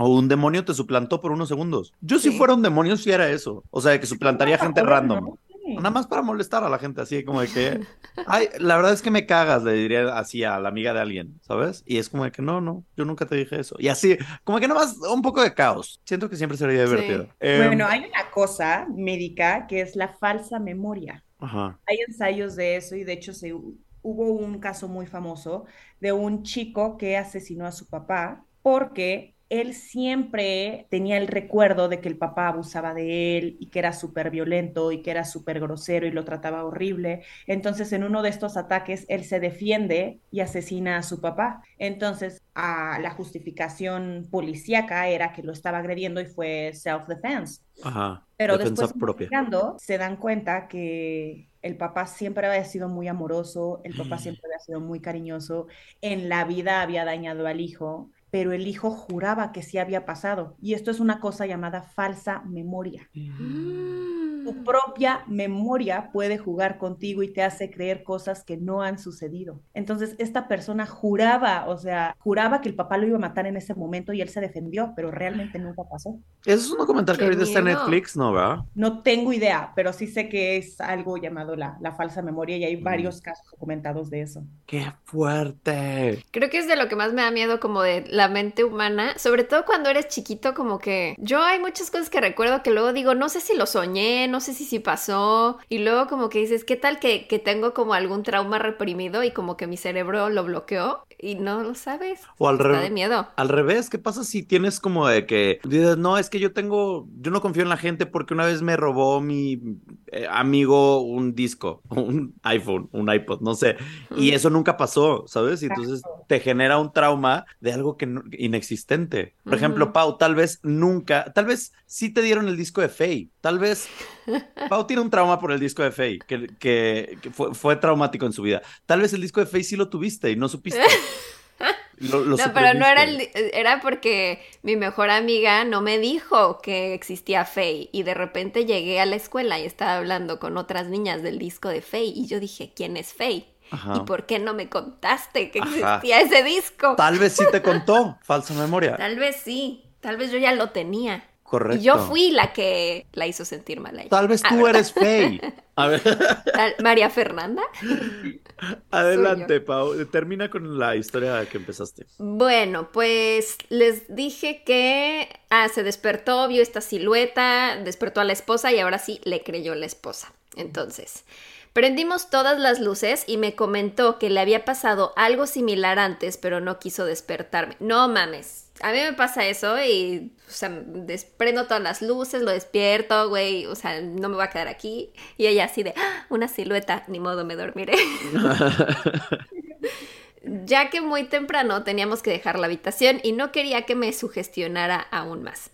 O un demonio te suplantó por unos segundos. Yo si fuera un demonio, sí era eso. O sea, que suplantaría gente random. ¿no? Nada más para molestar a la gente, así como de que, ay, la verdad es que me cagas, le diría así a la amiga de alguien, ¿sabes? Y es como de que no, no, yo nunca te dije eso. Y así, como que nada más un poco de caos. Siento que siempre sería Sí. divertido. Em, Bueno, hay una cosa médica que es la falsa memoria. ajá. Hay ensayos de eso y de hecho se, hubo un caso muy famoso de un chico que asesinó a su papá porque él siempre tenía el recuerdo de que el papá abusaba de él y que era súper violento y que era súper grosero y lo trataba horrible. Entonces, en uno de estos ataques, él se defiende y asesina a su papá. Entonces, a la justificación policíaca era que lo estaba agrediendo y fue self-defense. Ajá. Pero después propia. se dan cuenta que el papá siempre había sido muy amoroso, el papá Mm. siempre había sido muy cariñoso, en la vida había dañado al hijo, pero el hijo juraba que sí había pasado. Y esto es una cosa llamada falsa memoria. Tu propia memoria puede jugar contigo y te hace creer cosas que no han sucedido. Entonces, esta persona juraba, o sea, juraba que el papá lo iba a matar en ese momento y él se defendió, pero realmente nunca pasó. Eso es un documental que ahorita está en. Netflix, ¿no, verdad? No tengo idea, pero sí sé que es algo llamado la, la falsa memoria y hay Mm. varios casos documentados de eso. ¡Qué fuerte! Creo que es de lo que más me da miedo como de la mente humana, sobre todo cuando eres chiquito, como que yo hay muchas cosas que recuerdo que luego digo, no sé si lo soñé, no sé si sí pasó, y luego como que dices, ¿qué tal que, que tengo como algún trauma reprimido y como que mi cerebro lo bloqueó y no lo sabes? O al Está de revés. miedo. Al revés, ¿qué pasa si tienes como de que dices, no, es que yo tengo, yo no confío en la gente porque una vez me robó mi eh, amigo un disco, un iPhone, un iPod, no sé, y eso nunca pasó, ¿sabes? Y entonces te genera un trauma de algo que no- inexistente. Por ejemplo. Pau, tal vez nunca, tal vez sí te dieron el disco de Faye, tal vez Pau tiene un trauma por el disco de Faye, que, que, que fue, fue traumático en su vida. Tal vez el disco de Faye sí lo tuviste y no supiste. Lo- lo No, pero no era el, era porque mi mejor amiga no me dijo que existía Faye y de repente llegué a la escuela y estaba hablando con otras niñas del disco de Faye y yo dije, ¿quién es Faye? Ajá. ¿Y por qué no me contaste que Ajá. existía ese disco? Tal vez sí te contó, falsa memoria. Tal vez sí, tal vez yo ya lo tenía. Correcto. Y yo fui la que la hizo sentir mal. a ella. Tal vez Ah, tú eres Faye. A ver, María Fernanda. adelante, Pau. Termina con la historia que empezaste. Bueno, pues les dije que ah, se despertó, vio esta silueta, despertó a la esposa y ahora sí le creyó la esposa. Entonces, prendimos todas las luces y me comentó que le había pasado algo similar antes, pero no quiso despertarme. No mames. A mí me pasa eso y, o sea, desprendo todas las luces, lo despierto, güey, o sea, no me voy a quedar aquí. Y ella así de, "Ah, una silueta, ni modo, me dormiré. ya que muy temprano teníamos que dejar la habitación y no quería que me sugestionara aún más.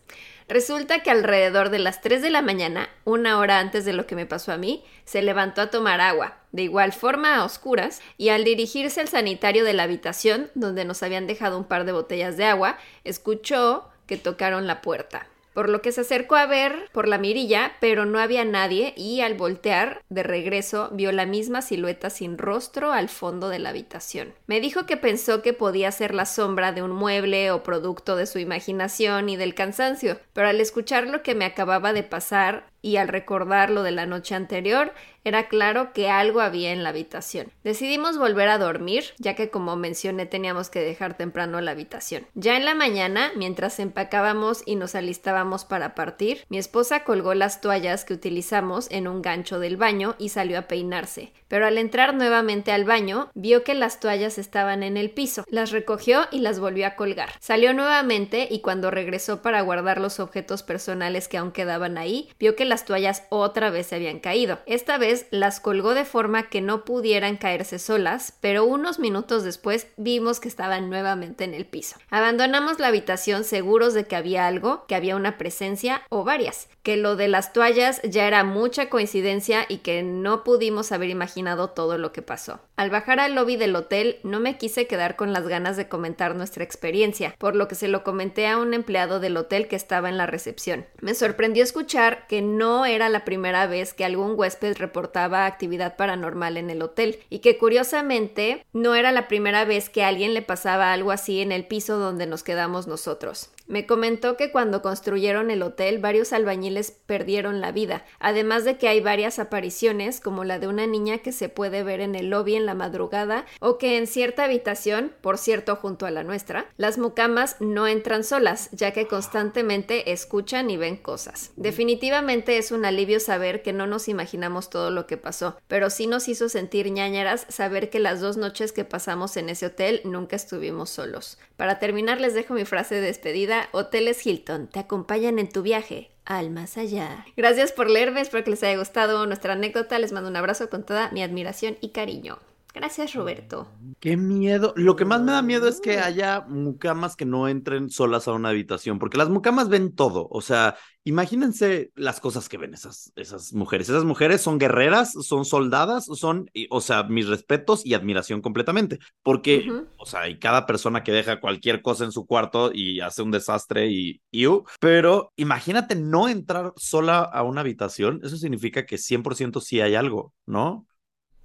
Resulta que alrededor de las 3 de la mañana, una hora antes de lo que me pasó a mí, se levantó a tomar agua, de igual forma a oscuras, y al dirigirse al sanitario de la habitación, donde nos habían dejado un par de botellas de agua, escuchó que tocaron la puerta por lo que se acercó a ver por la mirilla, pero no había nadie y al voltear de regreso vio la misma silueta sin rostro al fondo de la habitación. Me dijo que pensó que podía ser la sombra de un mueble o producto de su imaginación y del cansancio, pero al escuchar lo que me acababa de pasar y al recordar lo de la noche anterior, era claro que algo había en la habitación. Decidimos volver a dormir, ya que como mencioné teníamos que dejar temprano la habitación. Ya en la mañana, mientras empacábamos y nos alistábamos para partir, mi esposa colgó las toallas que utilizamos en un gancho del baño y salió a peinarse. Pero al entrar nuevamente al baño, vio que las toallas estaban en el piso. Las recogió y las volvió a colgar. Salió nuevamente y cuando regresó para guardar los objetos personales que aún quedaban ahí, vio que las toallas otra vez se habían caído. Esta vez las colgó de forma que no pudieran caerse solas, pero unos minutos después vimos que estaban nuevamente en el piso. Abandonamos la habitación seguros de que había algo, que había una presencia o varias, que lo de las toallas ya era mucha coincidencia y que no pudimos haber imaginado todo lo que pasó. Al bajar al lobby del hotel no me quise quedar con las ganas de comentar nuestra experiencia, por lo que se lo comenté a un empleado del hotel que estaba en la recepción. Me sorprendió escuchar que no era la primera vez que algún huésped reportaba actividad paranormal en el hotel y que curiosamente no era la primera vez que alguien le pasaba algo así en el piso donde nos quedamos nosotros. Me comentó que cuando construyeron el hotel varios albañiles perdieron la vida, además de que hay varias apariciones como la de una niña que se puede ver en el lobby en la madrugada o que en cierta habitación, por cierto junto a la nuestra, las mucamas no entran solas, ya que constantemente escuchan y ven cosas. Definitivamente es un alivio saber que no nos imaginamos todo lo que pasó, pero sí nos hizo sentir ñañaras saber que las dos noches que pasamos en ese hotel nunca estuvimos solos. Para terminar les dejo mi frase de despedida, Hoteles Hilton, te acompañan en tu viaje al más allá. Gracias por leerme, espero que les haya gustado nuestra anécdota, les mando un abrazo con toda mi admiración y cariño. Gracias Roberto. Qué miedo. Lo que más me da miedo es que haya mucamas que no entren solas a una habitación, porque las mucamas ven todo. O sea, imagínense las cosas que ven esas, esas mujeres. Esas mujeres son guerreras, son soldadas, son, o sea, mis respetos y admiración completamente. Porque, Ujú. o sea, y cada persona que deja cualquier cosa en su cuarto y hace un desastre y, y uh, pero imagínate no entrar sola a una habitación. Eso significa que 100% sí hay algo, ¿no?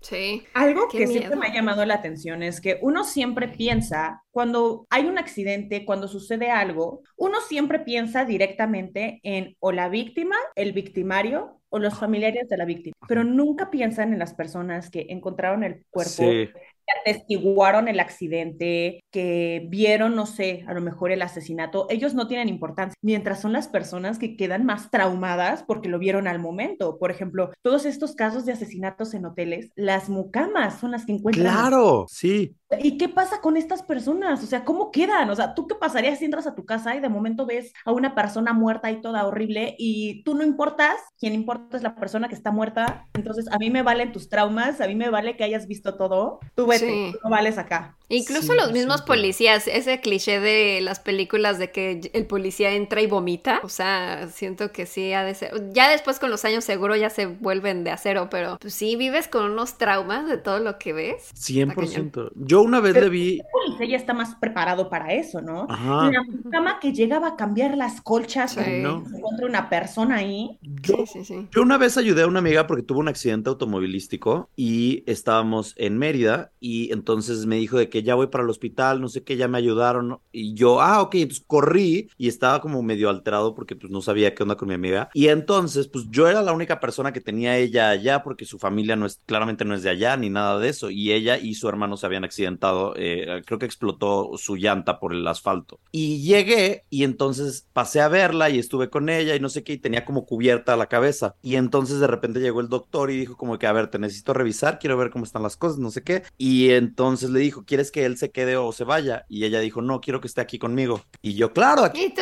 Sí. Algo Qué que siempre me ha llamado la atención es que uno siempre piensa, cuando hay un accidente, cuando sucede algo, uno siempre piensa directamente en o la víctima, el victimario o los familiares de la víctima, pero nunca piensan en las personas que encontraron el cuerpo, Sí. Que atestiguaron el accidente, que vieron, no sé, a lo mejor el asesinato. Ellos no tienen importancia, mientras son las personas que quedan más traumadas porque lo vieron al momento. Por ejemplo, todos estos casos de asesinatos en hoteles, las mucamas son las que encuentran. Claro, sí. ¿Y qué pasa con estas personas? O sea, ¿cómo quedan? O sea, ¿tú qué pasarías si entras a tu casa y de momento ves a una persona muerta y toda horrible y tú no importas? Quien importa es la persona que está muerta. Entonces, a mí me valen tus traumas, a mí me vale que hayas visto todo. Tú vete, Sí. tú no vales acá. Incluso los mismos 100%. policías, ese cliché de las películas de que el policía entra y vomita, o sea, siento que sí ha de ser. Ya después con los años seguro ya se vuelven de acero, pero pues sí vives con unos traumas de todo lo que ves. 100%. Yo Yo una vez le vi. El policía ya está más preparado para eso, ¿no? Ajá. La cama que llegaba a cambiar las colchas sí. ¿no? se encuentra una persona ahí. Yo, sí, sí, yo una vez ayudé a una amiga porque tuvo un accidente automovilístico y estábamos en Mérida y entonces me dijo de que ya voy para el hospital, no sé qué, ya me ayudaron y yo, ah, ok, entonces corrí y estaba como medio alterado porque pues no sabía qué onda con mi amiga. Y entonces pues yo era la única persona que tenía ella allá porque su familia no es, claramente no es de allá ni nada de eso. Y ella y su hermano se habían accidentado, eh, creo que explotó su llanta por el asfalto. Y llegué y entonces pasé a verla y estuve con ella y no sé qué y tenía como cubierta la cabeza. Y entonces de repente llegó el doctor y dijo como que a ver, te necesito revisar, quiero ver cómo están las cosas, no sé qué. Y entonces le dijo, ¿quieres que él se quede o se vaya? Y ella dijo, no, quiero que esté aquí conmigo. Y yo, claro, aquí. ¿Y tú?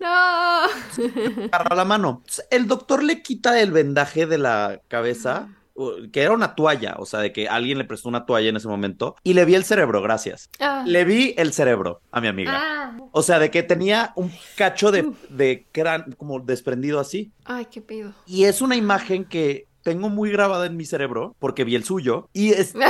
No. Agarra la mano. El doctor le quita el vendaje de la cabeza que era una toalla, o sea, de que alguien le prestó una toalla en ese momento y le vi el cerebro, gracias. Ah. Le vi el cerebro a mi amiga. Ah. O sea, de que tenía un cacho de, de cráneo como desprendido así. Ay, qué pido. Y es una imagen que tengo muy grabada en mi cerebro porque vi el suyo y es...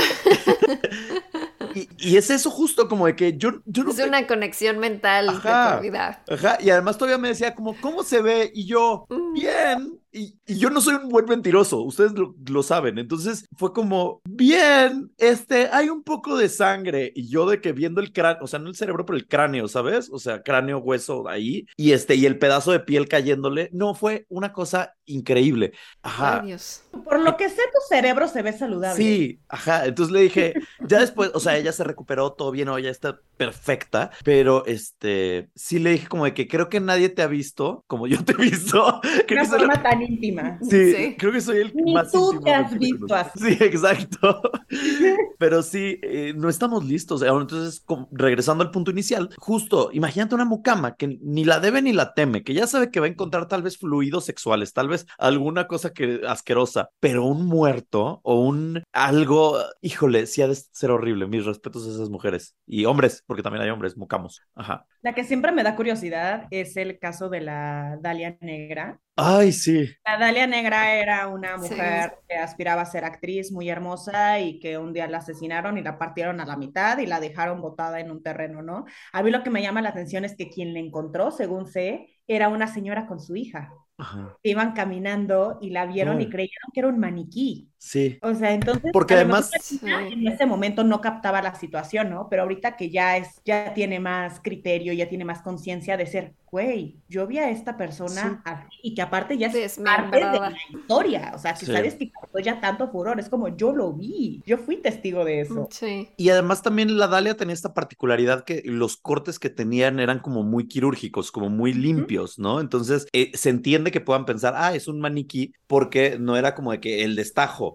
Y, es eso justo como de que yo, yo no Es una conexión mental ajá, de Ajá, y además todavía me decía como, ¿cómo se ve? Y yo, mm. bien. Y, yo no soy un buen mentiroso, ustedes lo, saben. Entonces fue como, bien, este, hay un poco de sangre. Y yo de que viendo el cráneo, o sea, no el cerebro, pero el cráneo, ¿sabes? O sea, cráneo, hueso ahí. Y este, y el pedazo de piel cayéndole. No, fue una cosa increíble. Ajá. Ay, Dios. Por lo que sé, tu cerebro se ve saludable. Sí, ajá. Entonces le dije, ya después, o sea, ella se recuperó todo bien, o ya está perfecta. Pero este, sí le dije como de que creo que nadie te ha visto como yo te he visto. Una forma tan íntima. Sí, creo que soy el Ni más tú te has visto así. Sí, exacto. Pero sí, eh, no estamos listos. Entonces, regresando al punto inicial, justo, imagínate una mucama que ni la debe ni la teme, que ya sabe que va a encontrar tal vez fluidos sexuales, tal vez alguna cosa que asquerosa, pero un muerto o un algo, híjole, sí ha de ser horrible. Mis respetos a esas mujeres y hombres, porque también hay hombres mucamos. Ajá. La que siempre me da curiosidad es el caso de la Dalia Negra. Ay, sí. La Dalia Negra era una mujer que aspiraba a ser actriz muy hermosa y que un día la asesinaron y la partieron a la mitad y la dejaron botada en un terreno, ¿no? A mí lo que me llama la atención es que quien la encontró, según sé, era una señora con su hija. Iban caminando y la vieron y creyeron que era un maniquí. Sí. O sea, entonces. Porque además. En ese momento no captaba la situación, ¿no? Pero ahorita que ya es, ya tiene más criterio, ya tiene más conciencia de ser, güey, yo vi a esta persona y que aparte ya es parte de la historia. O sea, que sabes que causó ya tanto furor. Es como yo lo vi. Yo fui testigo de eso. Sí. Y además también la Dalia tenía esta particularidad que los cortes que tenían eran como muy quirúrgicos, como muy limpios, ¿no? Entonces eh, se entiende que puedan pensar, ah, es un maniquí, porque no era como de que el destajo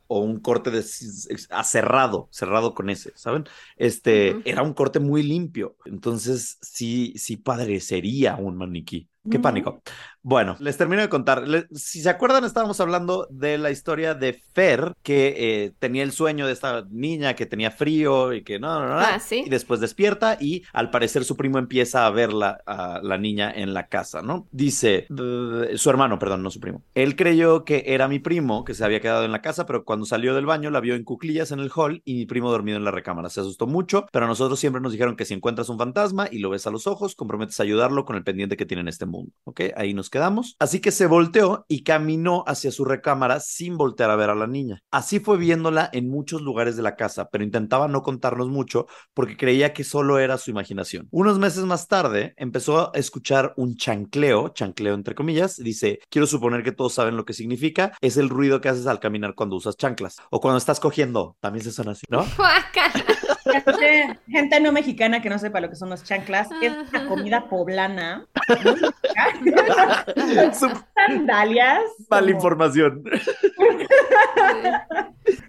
o un corte de, cerrado, cerrado con ese, ¿saben? Este, era un corte muy limpio. Entonces, sí, sí padrecería un maniquí. Qué pánico. Bueno, les termino de contar. si se acuerdan, estábamos hablando de la historia de Fer, que eh, tenía el sueño de esta niña que tenía frío y que no, no, no. Ah, ¿sí? Y después despierta y al parecer su primo empieza a verla a la niña en la casa, ¿no? Dice, su hermano, perdón, no su primo. Él creyó que era mi primo, que se había quedado en la casa, pero cuando salió del baño la vio en cuclillas en el hall y mi primo dormido en la recámara. Se asustó mucho, pero a nosotros siempre nos dijeron que si encuentras un fantasma y lo ves a los ojos, comprometes a ayudarlo con el pendiente que tiene en este mundo. ¿Ok? Ahí nos quedamos. Así que se volteó y caminó hacia su recámara sin voltear a ver a la niña. Así fue viéndola en muchos lugares de la casa, pero intentaba no contarnos mucho porque creía que solo era su imaginación. Unos meses más tarde empezó a escuchar un chancleo, chancleo entre comillas, dice, quiero suponer que todos saben lo que significa, es el ruido que haces al caminar cuando usas chanclas o cuando estás cogiendo, también se suena así, ¿no? Gente, no mexicana que no sepa lo que son los chanclas, es una comida poblana. sandalias. Mala información.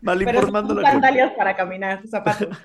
Mal informando sandalias para caminar, zapatos.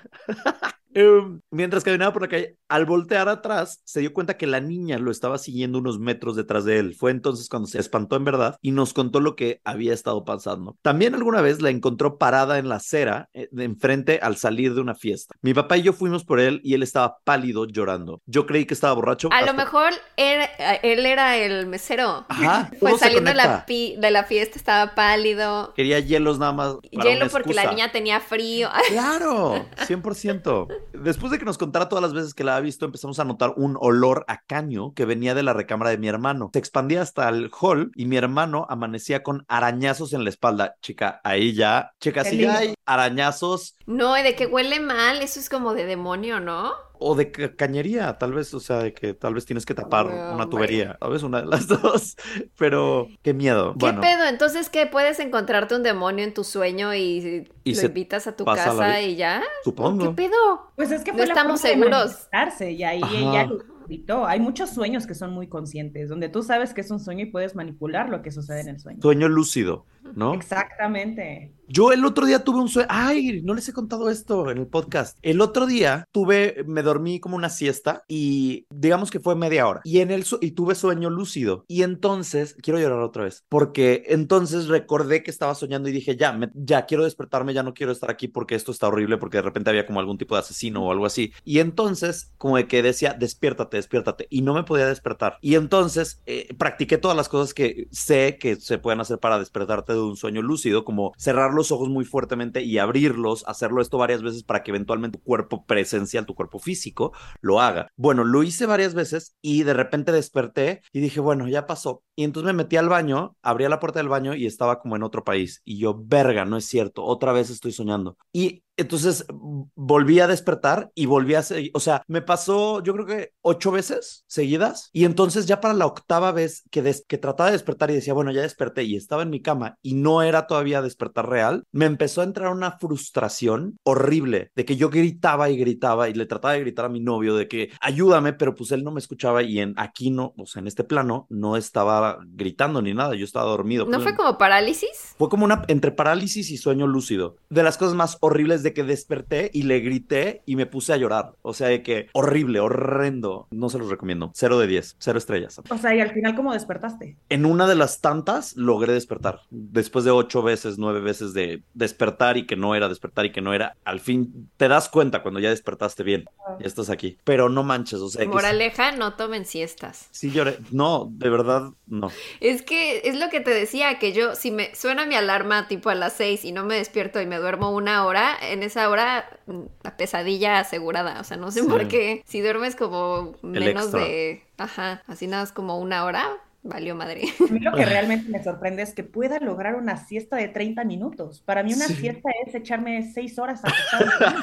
Em, mientras caminaba por la calle, al voltear atrás, se dio cuenta que la niña lo estaba siguiendo unos metros detrás de él. Fue entonces cuando se espantó en verdad y nos contó lo que había estado pasando. También alguna vez la encontró parada en la acera, eh, enfrente al salir de una fiesta. Mi papá y yo fuimos por él y él estaba pálido llorando. Yo creí que estaba borracho. A lo hasta- mejor era- él era el mesero. Ajá, Pues saliendo de la, pi- de la fiesta estaba pálido. Quería hielos nada más. Hielo porque la niña tenía frío. Claro, 100%. Después de que nos contara todas las veces que la había visto, empezamos a notar un olor a caño que venía de la recámara de mi hermano. Se expandía hasta el hall y mi hermano amanecía con arañazos en la espalda. Chica, ahí ya, chica, si ya hay arañazos No, y de que huele mal, eso es como de demonio, ¿no? O de ca- cañería, tal vez, o sea, de que tal vez tienes que tapar No, una tubería, ¿sabes? Una de las dos. Pero qué miedo. ¿Qué bueno, pedo? Entonces, ¿qué? ¿Puedes encontrarte un demonio en tu sueño y, Y lo invitas a tu la casa y ya? supongo. ¿Qué pedo? Pues es que No fue la estamos de seguros. y ahí Ajá. ella lo gritó. Hay muchos sueños que son muy conscientes, donde tú sabes que es un sueño y puedes manipular lo que sucede en el sueño. Sueño lúcido, ¿no? Exactamente. Yo el otro día tuve un sueño. Ay, no les he contado esto en el podcast. El otro día tuve, me dormí como una siesta y digamos que fue media hora. Y en el su- y tuve sueño lúcido. Y entonces quiero llorar otra vez porque entonces recordé que estaba soñando y dije ya, me- ya quiero despertarme, ya no quiero estar aquí porque esto está horrible porque de repente había como algún tipo de asesino o algo así. Y entonces como de que decía despiértate, despiértate y no me podía despertar. Y entonces eh, practiqué todas las cosas que sé que se pueden hacer para despertarte de un sueño lúcido, como cerrar los ojos muy fuertemente y abrirlos, hacerlo esto varias veces para que eventualmente tu cuerpo presencial, tu cuerpo físico, lo haga. Bueno, lo hice varias veces y de repente desperté y dije, bueno, ya pasó. Y entonces me metí al baño, abría la puerta del baño y estaba como en otro país. Y yo, verga, no es cierto, otra vez estoy soñando. Y entonces mm, volví a despertar y volví a seguir, o sea, me pasó yo creo que ocho veces seguidas y entonces ya para la octava vez que, des- que trataba de despertar y decía, bueno, ya desperté y estaba en mi cama y no era todavía despertar real, me empezó a entrar una frustración horrible de que yo gritaba y gritaba y le trataba de gritar a mi novio de que ayúdame, pero pues él no me escuchaba y en aquí no, o sea, en este plano no estaba gritando ni nada, yo estaba dormido. ¿No fue como parálisis? Fue como una entre parálisis y sueño lúcido. De las cosas más horribles de que desperté y le grité y me puse a llorar. O sea, de que horrible, horrendo. No se los recomiendo. Cero de diez, cero estrellas. O sea, y al final, ¿cómo despertaste? En una de las tantas logré despertar. Después de ocho veces, nueve veces de despertar y que no era, despertar y que no era. Al fin te das cuenta cuando ya despertaste bien. Ya estás aquí. Pero no manches, o sea, que Moraleja, no tomen siestas. sí lloré. No, de verdad, no. Es que es lo que te decía, que yo, si me suena mi alarma tipo a las seis y no me despierto y me duermo una hora, en esa hora mm, la pesadilla asegurada. O sea, no sé Sí. por qué. Si duermes como menos de, ajá, así nada más como una hora, valió madre. A mí lo que realmente me sorprende es que pueda lograr una siesta de 30 minutos. Para mí una Sí. siesta es echarme 6 horas acostado.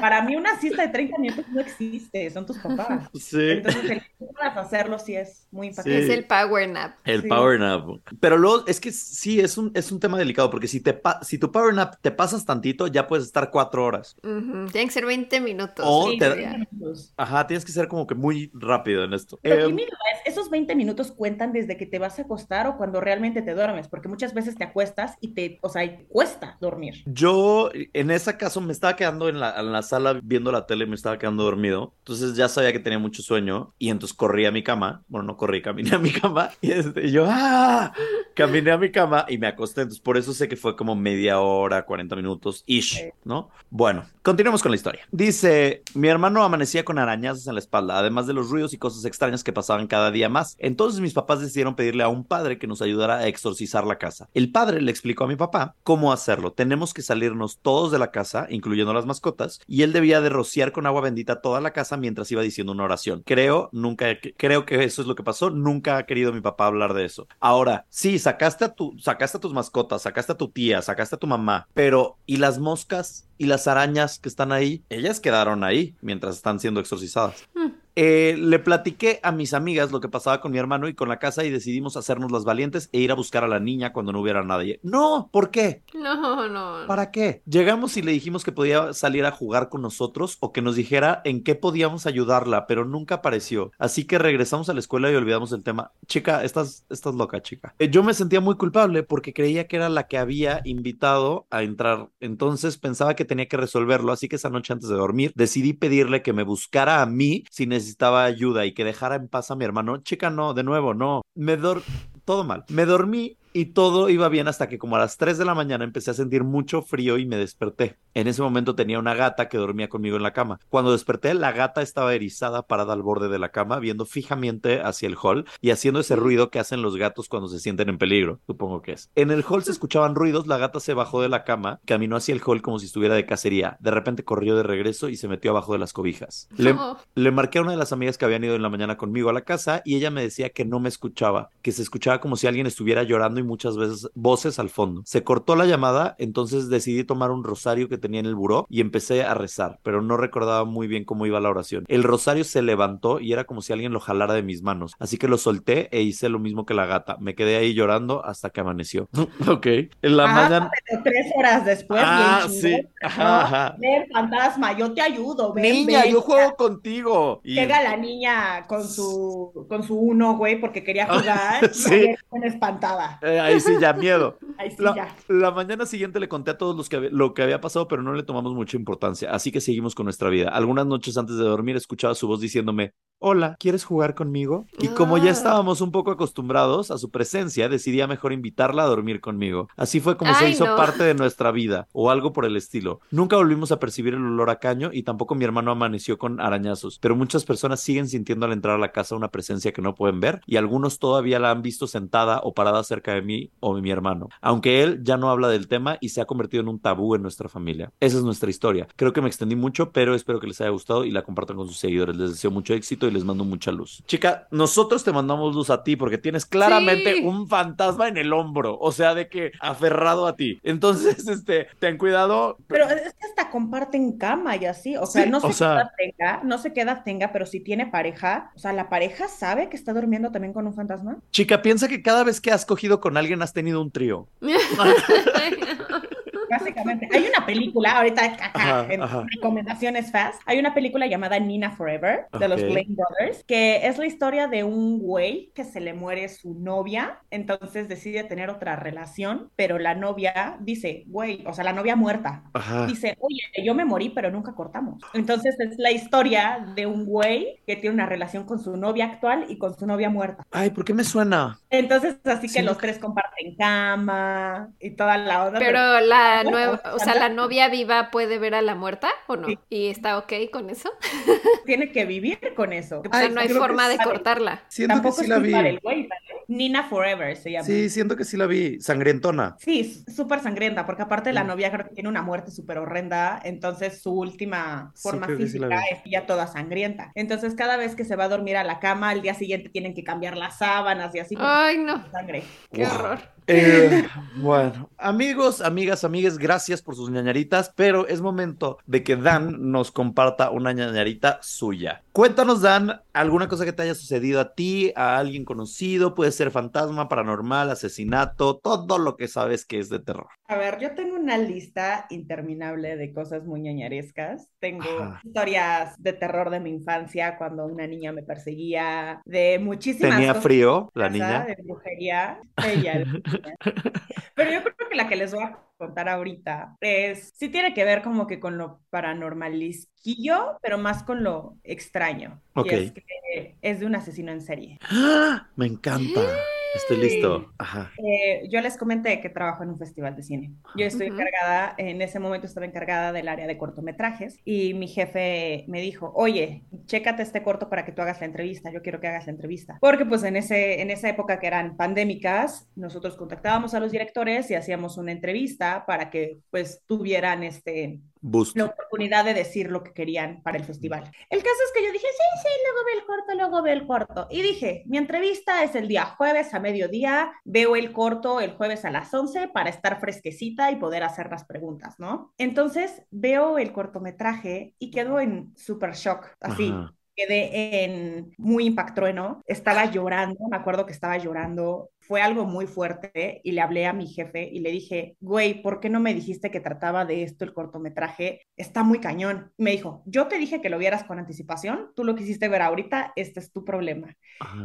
Para mí una siesta de 30 minutos no existe, son tus papás. Sí. Entonces el que tú puedas hacerlo sí es muy impactante. Es el power nap. El Sí. power nap. Pero luego es que sí, es un, es un tema delicado porque si, te pa- si tu power nap te pasas tantito, ya puedes estar cuatro horas. Ujú, Tienen que ser 20 minutos. O Sí, te- 30 minutos. Ajá, tienes que ser como que muy rápido en esto. Pero aquí Eh, mi duda es, ¿esos 20 minutos cuentan desde que te vas a acostar o cuando realmente te duermes? Porque muchas veces te acuestas y te, o sea, cuesta dormir. yo en ese caso me estaba quedando en la, en la sala viendo la tele, me estaba quedando dormido. Entonces ya sabía que tenía mucho sueño y entonces corrí a mi cama. Bueno, no corrí, caminé a mi cama y, este, y yo, ¡ah! Caminé a mi cama y me acosté. Entonces por eso sé que fue como media hora, 40 minutos, ish. ¿no? Bueno, continuemos con la historia. Dice, mi hermano amanecía con arañazos en la espalda, además de los ruidos y cosas extrañas que pasaban cada día más. Entonces mis papás decidieron pedirle a un padre que nos ayudara a exorcizar la casa. El padre le explicó a mi papá cómo hacerlo. Tenemos que salirnos todos de la casa, incluyendo las mascotas, y él debía de rociar con agua bendita toda la casa mientras iba diciendo una oración. Creo, nunca, creo que eso es lo que pasó. Nunca ha querido mi papá hablar de eso. Ahora, sí, sacaste a sacaste a tus mascotas, sacaste a tu tía, sacaste a tu mamá, pero ¿y las moscas y las arañas que están ahí? Ellas quedaron ahí mientras están siendo exorcizadas. Eh, le platiqué a mis amigas lo que pasaba con mi hermano y con la casa y decidimos hacernos las valientes e ir a buscar a la niña cuando no hubiera nadie. No, ¿por qué? No, no. ¿Para qué? Llegamos y le dijimos que podía salir a jugar con nosotros o que nos dijera en qué podíamos ayudarla, pero nunca apareció. Así que regresamos a la escuela y olvidamos el tema. Chica, estás, estás loca, chica. Eh, yo me sentía muy culpable porque creía que era la que había invitado a entrar. Entonces pensaba que tenía que resolverlo, así que esa noche antes de dormir decidí pedirle que me buscara a mí si necesitaba ayuda y que dejara en paz a mi hermano. Chica, no, de nuevo, no. Me dor todo mal. Me dormí y todo iba bien hasta que como a las 3 de la mañana empecé a sentir mucho frío y me desperté. En ese momento tenía una gata que dormía conmigo en la cama. Cuando desperté, la gata estaba erizada parada al borde de la cama, viendo fijamente hacia el hall y haciendo ese ruido que hacen los gatos cuando se sienten en peligro, supongo que es. En el hall se escuchaban ruidos, la gata se bajó de la cama, caminó hacia el hall como si estuviera de cacería. De repente corrió de regreso y se metió abajo de las cobijas. Le, le marqué a una de las amigas que habían ido en la mañana conmigo a la casa y ella me decía que no me escuchaba, que se escuchaba como si alguien estuviera llorando y muchas veces voces al fondo. Se cortó la llamada, entonces decidí tomar un rosario que tenía en el buró y empecé a rezar, pero no recordaba muy bien cómo iba la oración. El rosario se levantó y era como si alguien lo jalara de mis manos, así que lo solté e hice lo mismo que la gata. Me quedé ahí llorando hasta que amaneció. ok. En la Ah, mañana... tres horas después, Ah, bien sí. Ajá, ¿no? ajá. Ven, fantasma, yo te ayudo, ven, Niña, ven. yo juego contigo. Y- Llega la niña con su, con su uno, güey, porque quería jugar. sí. Y espantada. Eh, ahí sí, ya miedo. Ahí sí, La, ya. la mañana siguiente le conté a todos los que lo que había pasado, pero no le tomamos mucha importancia, así que seguimos con nuestra vida. Algunas noches antes de dormir escuchaba su voz diciéndome, hola, ¿quieres jugar conmigo? Y como ya Ah. estábamos un poco acostumbrados a su presencia, decidí a mejor invitarla a dormir conmigo. Así fue como se hizo no. parte de nuestra vida, o algo por el estilo. Nunca volvimos a percibir el olor a caño y tampoco mi hermano amaneció con arañazos, pero muchas personas siguen sintiendo al entrar a la casa una presencia que no pueden ver y algunos todavía la han visto sentada o parada cerca de mí o de mi hermano, aunque él ya no habla del tema y se ha convertido en un tabú en nuestra familia. Esa es nuestra historia. Creo que me extendí mucho, pero espero que les haya gustado y la compartan con sus seguidores. Les deseo mucho éxito y les mando mucha luz. Chica, nosotros te mandamos luz a ti porque tienes claramente Sí. un fantasma en el hombro, o sea, de que aferrado a ti. Entonces, este, ten cuidado. Pero es que hasta comparten cama y así. O sea, Sí, no sé o qué sea- edad tenga, no sé qué edad tenga, pero si tiene pareja, o sea, la pareja sabe que está durmiendo también con un fantasma. Chica, piensa que cada vez que has cogido con alguien has tenido un trío. Básicamente, hay una película, ahorita acá, Ajá, en ajá. recomendaciones fast, hay una película llamada Nina Forever de los. Blaine Brothers, que es la historia de un güey que se le muere su novia, entonces decide tener otra relación, pero la novia dice, güey, o sea, la novia muerta, Ajá. dice, oye, yo me morí, pero nunca cortamos. Entonces es la historia de un güey que tiene una relación con su novia actual y con su novia muerta. Ay, ¿por qué me suena? Entonces, así que los tres comparten cama y toda la onda. Pero la Nueva, o sea, la novia viva puede ver a la muerta o no? Sí. ¿Y está ok con eso? tiene que vivir con eso. O sea, no hay forma de sabe. cortarla. Siento Tampoco que sí es la vi. güey, ¿vale? Nina Forever se llama. Sí, siento que sí la vi. Sangrientona. Sí, súper sangrienta, porque aparte la novia creo que tiene una muerte súper horrenda, entonces su última forma sí física es ya toda sangrienta. Entonces cada vez que se va a dormir a la cama, al día siguiente tienen que cambiar las sábanas y así Ay, no, sangre. qué Wow. horror. Eh, bueno, amigos, amigas, amigues, gracias por sus ñañaritas, pero es momento de que Dan nos comparta una ñañarita suya. Cuéntanos, Dan, alguna cosa que te haya sucedido a ti, a alguien conocido, puede ser fantasma, paranormal, asesinato, todo lo que sabes que es de terror. A ver, yo tengo una lista interminable de cosas muy ñañarescas. Tengo Ajá. historias de terror de mi infancia cuando una niña me perseguía, de muchísimas Tenía cosas frío la casa, niña. de brujería. Ella, la niña. Pero yo creo que la que les voy a contar ahorita es, sí tiene que ver como que con lo paranormalisquillo, pero más con lo extraño. Ok. Y es que es de un asesino en serie. ¡Ah! Me encanta. Estoy listo. Ajá. Eh, yo les comenté que trabajo en un festival de cine. Yo estoy encargada, en ese momento estaba encargada del área de cortometrajes y mi jefe me dijo, oye, chécate este corto para que tú hagas la entrevista, yo quiero que hagas la entrevista. Porque pues en, ese, en esa época que eran pandémicas, nosotros contactábamos a los directores y hacíamos una entrevista para que pues tuvieran este, Boost. la oportunidad de decir lo que querían para el festival. El caso es que yo dije, sí, sí, luego veo el corto, luego veo el corto. Y dije, mi entrevista es el día jueves a mediodía, veo el corto el jueves a las 11 para estar fresquecita y poder hacer las preguntas, ¿no? Entonces veo el cortometraje y quedo en super shock, así. Ajá. quedé en muy impactrueno, estaba llorando, me acuerdo que estaba llorando, fue algo muy fuerte y le hablé a mi jefe y le dije, güey, ¿por qué no me dijiste que trataba de esto el cortometraje? Está muy cañón. Me dijo, yo te dije que lo vieras con anticipación, tú lo quisiste ver ahorita, este es tu problema.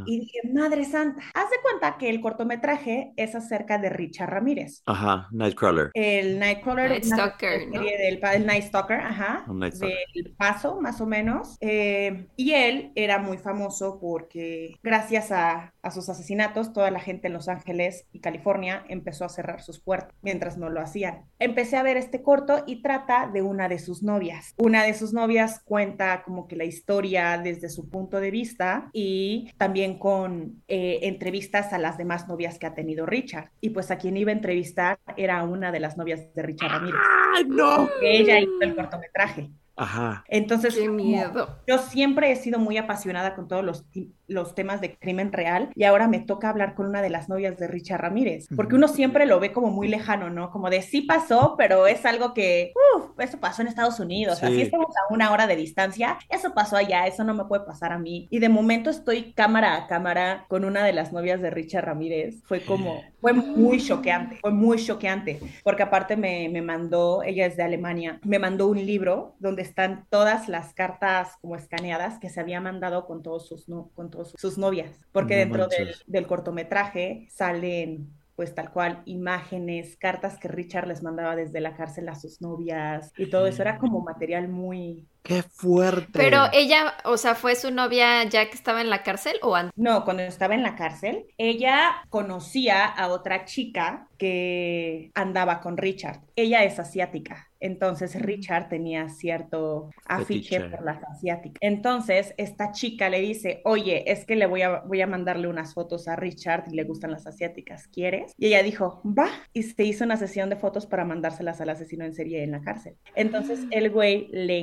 Y dije, madre santa, haz de cuenta que el cortometraje es acerca de Richard Ramírez. Ajá, Nightcrawler. El Nightcrawler. Night Stalker, ¿no? Del, el Night Stalker, ajá. Night Stalker. Del paso, más o menos. Eh, y él era muy famoso porque gracias a, a sus asesinatos, toda la gente en Los Ángeles y California empezó a cerrar sus puertas mientras no lo hacían. Empecé a ver este corto y trata de una de sus novias. Una de sus novias cuenta como que la historia desde su punto de vista y también con eh, entrevistas a las demás novias que ha tenido Richard. Y pues a quien iba a entrevistar era una de las novias de Richard Ramírez. ¡Ay, no! Ella hizo el cortometraje. Ajá. Entonces, Qué miedo. yo siempre he sido muy apasionada con todos los, los temas de crimen real y ahora me toca hablar con una de las novias de Richard Ramírez, porque uno siempre lo ve como muy lejano, ¿no? Como de sí pasó, pero es algo que, uff, eso pasó en Estados Unidos, Sí. así estamos a una hora de distancia, eso pasó allá, eso no me puede pasar a mí. Y de momento estoy cámara a cámara con una de las novias de Richard Ramírez, fue como, fue muy choqueante, fue muy choqueante, porque aparte me, me mandó, ella es de Alemania, me mandó un libro donde están todas las cartas como escaneadas que se había mandado con todos sus, no, con sus novias, porque No dentro del, del cortometraje salen pues tal cual, imágenes, cartas que Richard les mandaba desde la cárcel a sus novias y todo eso era como material muy... ¡Qué fuerte! Pero ella, o sea, ¿fue su novia ya que estaba en la cárcel o antes? No, cuando estaba en la cárcel, ella conocía a otra chica que andaba con Richard. Ella es asiática, entonces Richard tenía cierto afiche por las asiáticas. Entonces esta chica le dice, oye, es que le voy a, voy a mandarle unas fotos a Richard y le gustan las asiáticas, ¿quieres? Y ella dijo, va, y se hizo una sesión de fotos para mandárselas al asesino en serie en la cárcel. Entonces el güey le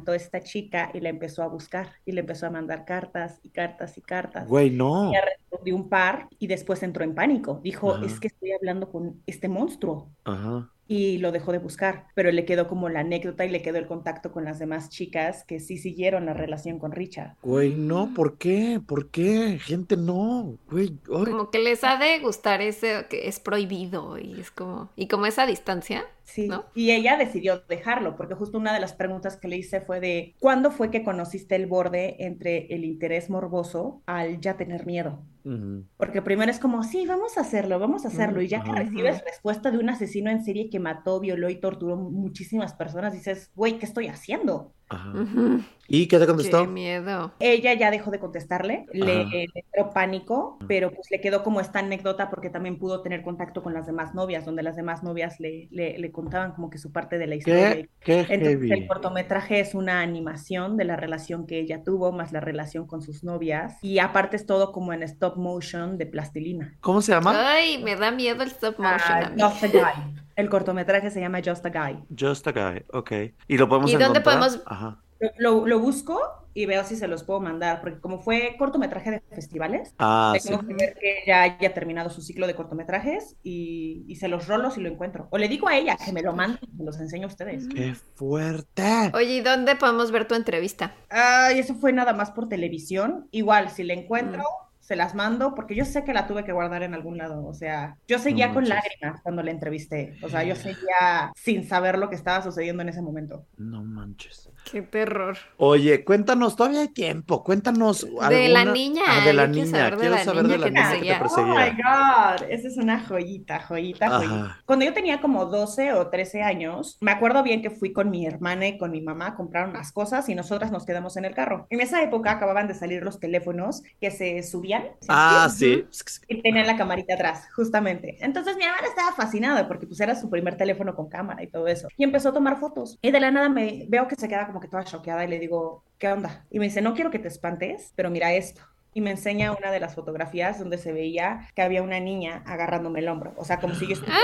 encantó esta chica y la empezó a buscar y le empezó a mandar cartas y cartas y cartas. Güey, no. Ella respondió un par y después entró en pánico. Dijo, Ajá. es que estoy hablando con este monstruo. Ajá. Y lo dejó de buscar, pero le quedó como la anécdota y le quedó el contacto con las demás chicas que sí siguieron la relación con Richard. Güey, no, ¿por qué? ¿Por qué? Gente, no. Güey, ay. Como que les ha de gustar ese que es prohibido y es como, y como esa distancia, Sí, ¿no? y ella decidió dejarlo, porque justo una de las preguntas que le hice fue de, ¿cuándo fue que conociste el borde entre el interés morboso al ya tener miedo? Porque primero es como, sí, vamos a hacerlo, vamos a hacerlo. Y ya que recibes respuesta de un asesino en serie que mató, violó y torturó muchísimas personas, dices, güey, ¿qué estoy haciendo? Ajá. ¿Y qué te Qué contestó? miedo. Ella ya dejó de contestarle, le, entró pánico, pero pues le quedó como esta anécdota porque también pudo tener contacto con las demás novias, donde las demás novias le, le, le contaban como que su parte de la historia. ¿Qué? ¿Qué Entonces el heavy? cortometraje es una animación de la relación que ella tuvo, más la relación con sus novias, y aparte es todo como en stop motion de plastilina. ¿Cómo se llama? Ay, me da miedo el stop motion Ah, El cortometraje se llama Just a Guy. Just a guy, ok. ¿Y lo podemos ¿Y dónde podemos- Ajá. Lo, busco y veo si se los puedo mandar, porque como fue cortometraje de festivales, Ah, sí. tengo que ver que ya haya terminado su ciclo de cortometrajes y, y se los rolo si lo encuentro. O le digo a ella que me lo mande y los enseño a ustedes. ¡Qué fuerte! Oye, ¿y dónde podemos ver tu entrevista? Ay, eso fue nada más por televisión. Igual, si la encuentro, se las mando, porque yo sé que la tuve que guardar en algún lado. O sea, yo seguía No con lágrimas cuando la entrevisté. O sea, yo seguía sin saber lo que estaba sucediendo en ese momento. No manches. Qué terror. Oye, cuéntanos, todavía hay tiempo. Cuéntanos De la niña, Ah, de la yo quiero niña. saber de Quiero la saber niña de la que niña que te seguía. Oh my perseguía. God, esa es una joyita, joyita, Ajá. joyita. Cuando yo tenía como 12 o 13 años, me acuerdo bien que fui con mi hermana y con mi mamá a comprar unas cosas y nosotras nos quedamos en el carro. En esa época acababan de salir los teléfonos que se subían. ¿se Ah, sí. Y tenían la camarita atrás, justamente. Entonces mi hermana estaba fascinada porque pues era su primer teléfono con cámara y todo eso. Y empezó a tomar fotos. Y de la nada me veo que se queda como que toda choqueada y le digo, ¿qué onda? Y me dice, no quiero que te espantes, pero mira esto. Y me enseña una de las fotografías donde se veía que había una niña agarrándome el hombro. O sea, como si yo estuviera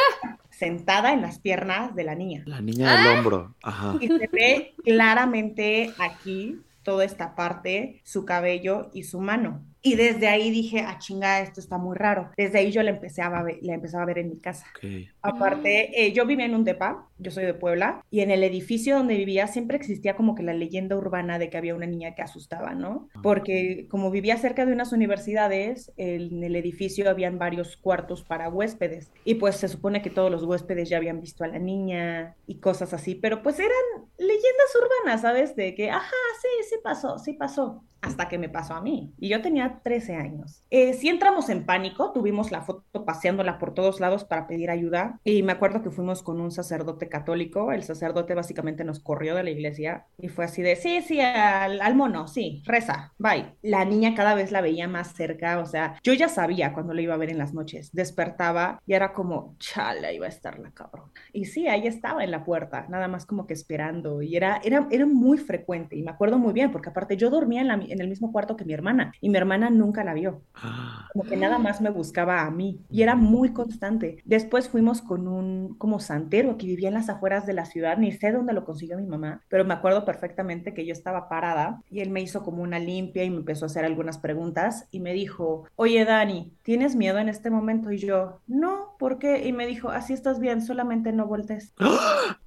sentada en las piernas de la niña. La niña del hombro. Ajá. Y se ve claramente aquí toda esta parte, su cabello y su mano. Y desde ahí dije, ah, chinga, esto está muy raro. Desde ahí yo la, empecé a ver, la empezaba a ver en mi casa. Ok. Aparte, eh, yo vivía en un depa, yo soy de Puebla, y en el edificio donde vivía siempre existía como que la leyenda urbana de que había una niña que asustaba, ¿no? Ah. Porque como vivía cerca de unas universidades, en el edificio habían varios cuartos para huéspedes, y pues se supone que todos los huéspedes ya habían visto a la niña y cosas así, pero pues eran leyendas urbanas, ¿sabes? De que, ajá, sí, sí pasó, sí pasó hasta que me pasó a mí. Y yo tenía 13 años. Eh, sí entramos en pánico, tuvimos la foto paseándola por todos lados para pedir ayuda. Y me acuerdo que fuimos con un sacerdote católico. El sacerdote básicamente nos corrió de la iglesia y fue así de, sí, sí, al, al mono, sí, reza, bye. La niña cada vez la veía más cerca, o sea, yo ya sabía cuando la iba a ver en las noches. Despertaba y era como, chala, iba a estar la cabrona. Y sí, ahí estaba en la puerta, nada más como que esperando. Y era, era, era muy frecuente y me acuerdo muy bien, porque aparte yo dormía en la en el mismo cuarto que mi hermana y mi hermana nunca la vio. Ah, Como que nada más me buscaba a mí y era muy constante. Después fuimos con un como santero que vivía en las afueras de la ciudad, ni sé dónde lo consiguió mi mamá, pero me acuerdo perfectamente que yo estaba parada y él me hizo como una limpia y me empezó a hacer algunas preguntas y me dijo, oye Dani, ¿tienes miedo en este momento? Y yo, no, ¿por qué? Y me dijo, así estás bien, solamente no voltees.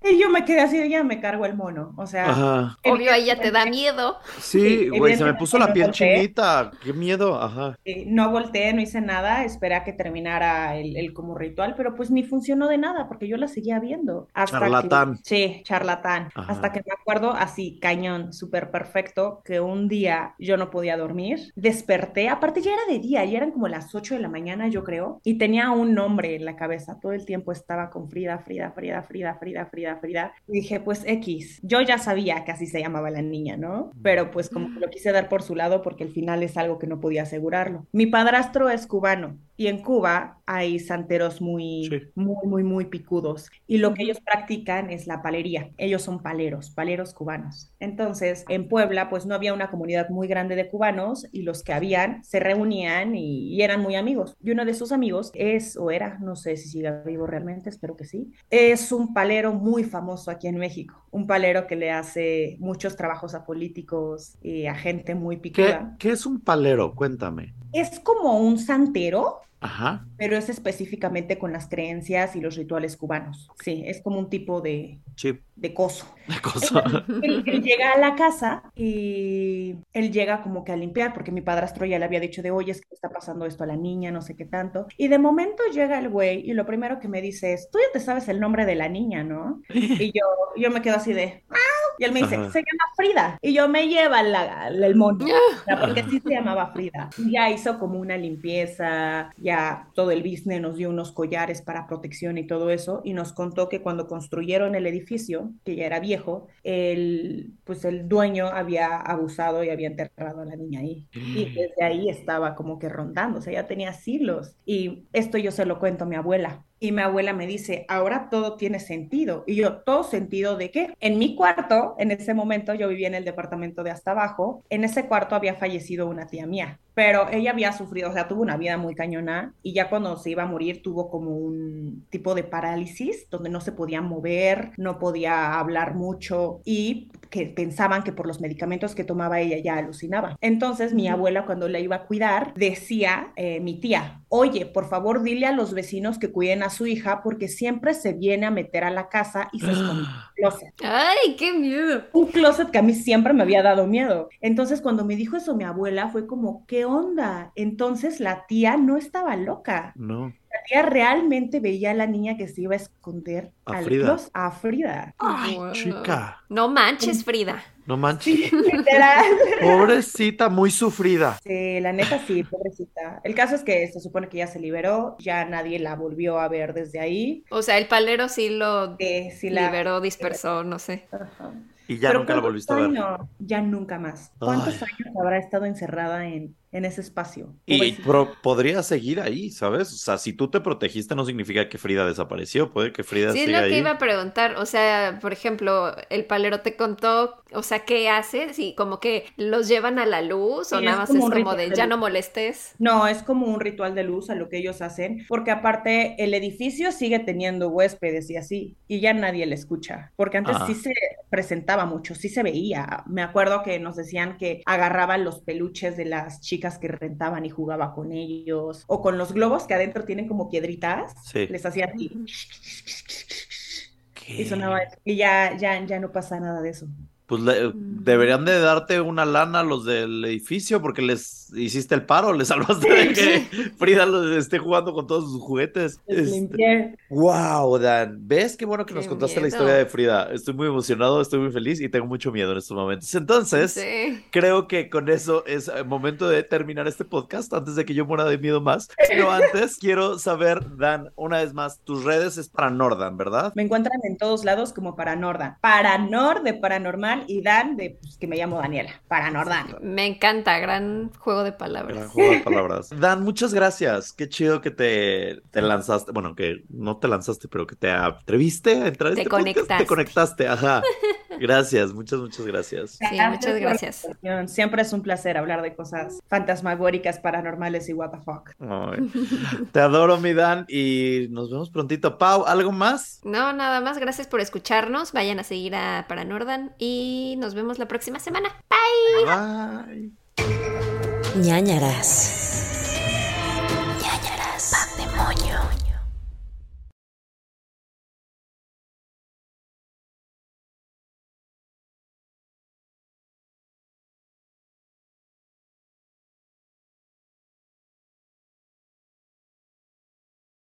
Y yo me quedé así, ya me cargo el mono, o sea... Ajá. Obvio, ahí ya te da miedo. Sí, Sí, güey, se me puso la no piel volteé. chinita. Qué miedo. Ajá. Eh, no volteé, no hice nada, esperé a que terminara el, el como ritual, pero pues ni funcionó de nada porque yo la seguía viendo. Hasta Charlatán. Que, sí, charlatán. Ajá. Hasta que me acuerdo así, cañón, súper perfecto, que un día yo no podía dormir, desperté, aparte ya era de día, ya eran como las 8 de la mañana yo creo, y tenía un nombre en la cabeza, todo el tiempo estaba con Frida, Frida, Frida, Frida, Frida, Frida, Frida, y dije pues X, yo ya sabía que así se llamaba la niña, ¿no? Pero pues como que lo quise dar por su lado porque al final es algo que no podía asegurarlo. Mi padrastro es cubano y en Cuba hay santeros muy, Sí. muy, muy, muy picudos. Y lo que ellos practican es la palería. Ellos son paleros, paleros cubanos. Entonces, en Puebla, pues no había una comunidad muy grande de cubanos y los que habían se reunían y, y eran muy amigos. Y uno de sus amigos es, o era, no sé si sigue vivo realmente, espero que sí, es un palero muy famoso aquí en México. Un palero que le hace muchos trabajos a políticos y a gente muy ¿Qué, picuda. qué es un palero? Cuéntame. Es como un santero, Ajá. Pero es específicamente con las creencias y los rituales cubanos. Sí, es como un tipo de, Chip. de coso. De cosa. Él, él llega a la casa y él llega como que a limpiar, porque mi padrastro ya le había dicho de, oye, es que está pasando esto a la niña, no sé qué tanto. Y de momento llega el güey y lo primero que me dice es, tú ya te sabes el nombre de la niña, ¿no? Y yo, yo me quedo así de, "Ah", y él me dice, Ajá. se llama Frida. Y yo me lleva la, la- el mono, porque sí se llamaba Frida. Y ya hizo como una limpieza, ya todo el business nos dio unos collares para protección y todo eso, y nos contó que cuando construyeron el edificio, que ya era viejo, el, pues el dueño había abusado y había enterrado a la niña ahí. Y desde ahí estaba como que rondando, o sea, ya tenía siglos. Y esto yo se lo cuento a mi abuela. Y mi abuela me dice, ahora todo tiene sentido. Y yo, ¿todo sentido de qué? En mi cuarto, en ese momento, yo vivía en el departamento de hasta abajo, en ese cuarto había fallecido una tía mía, pero ella había sufrido, o sea, tuvo una vida muy cañona y ya cuando se iba a morir tuvo como un tipo de parálisis donde no se podía mover, no podía hablar mucho y que pensaban que por los medicamentos que tomaba ella ya alucinaba. Entonces mi abuela cuando la iba a cuidar decía, eh, mi tía, oye, por favor dile a los vecinos que cuiden a su hija porque siempre se viene a meter a la casa y se esconde en el closet. Ay, qué miedo. Un closet que a mí siempre me había dado miedo. Entonces cuando me dijo eso mi abuela fue como, ¿qué onda? Entonces la tía no estaba loca. No. La tía realmente veía a la niña que se iba a esconder A al Frida. a Frida. Ay, Wow. chica. No manches, Frida. No manches. Literal. Pobrecita, muy sufrida. Sí, la neta sí, pobrecita. El caso es que se supone que ya se liberó, ya nadie la volvió a ver desde ahí. O sea, el palero sí lo Eh, sí la... liberó, dispersó, no sé. Ajá. Y ya Pero nunca la ¿cuántos volviste a ver. Ya nunca más. ¿Cuántos Ay. años habrá estado encerrada en, en ese espacio? Y podría seguir ahí, ¿sabes? O sea, si tú te protegiste no significa que Frida desapareció, puede que Frida Sí, es lo que ahí. iba a preguntar. O sea, por ejemplo, el palero te contó, o sea, ¿qué hace? Sí, como que los llevan a la luz o Sí, nada es más como es como ritual de de ya no molestes. No, es como un ritual de luz a lo que ellos hacen, porque aparte el edificio sigue teniendo huéspedes y así, y ya nadie le escucha, porque antes Ah. sí se, presentaba mucho, sí se veía. Me acuerdo que nos decían que agarraban los peluches de las chicas que rentaban y jugaba con ellos, o con los globos que adentro tienen como piedritas, Sí. les hacía así. ¿Qué? Y sonaba. Y ya, ya, ya no pasa nada de eso. Pues le- deberían de darte una lana a los del edificio porque les hiciste el paro, les salvaste de que Frida esté jugando con todos sus juguetes. Les Este. Wow, Dan. ¿Ves qué bueno que nos contaste la historia de Frida? Estoy muy emocionado, estoy muy feliz y tengo mucho miedo en estos momentos. Entonces, Sí. creo que con eso es eh, momento de terminar este podcast antes de que yo muera de miedo más. Pero antes quiero saber, Dan, una vez más, tus redes es para Nordan, ¿verdad? Me encuentran en todos lados como Paranordan. Paranor de paranormal y Dan de pues, que me llamo Daniela. Paranordan. Me encanta, gran juego de Gran palabras. juego de palabras. Dan, muchas gracias. Qué chido que te, te lanzaste. Bueno, que no te lanzaste, pero que te atreviste a entrar a Te este podcast. Te conectaste. conectaste, ajá. Gracias, muchas, muchas gracias. Sí, muchas gracias. Siempre es un placer hablar de cosas fantasmagóricas, paranormales y what the fuck. Ay, te adoro, mi Dan, y nos vemos prontito. Pau, ¿algo más? No, nada más, gracias por escucharnos. Vayan a seguir a Paranordan y nos vemos la próxima semana. Bye. Bye ñañaras. ñañaras. Pandemonio.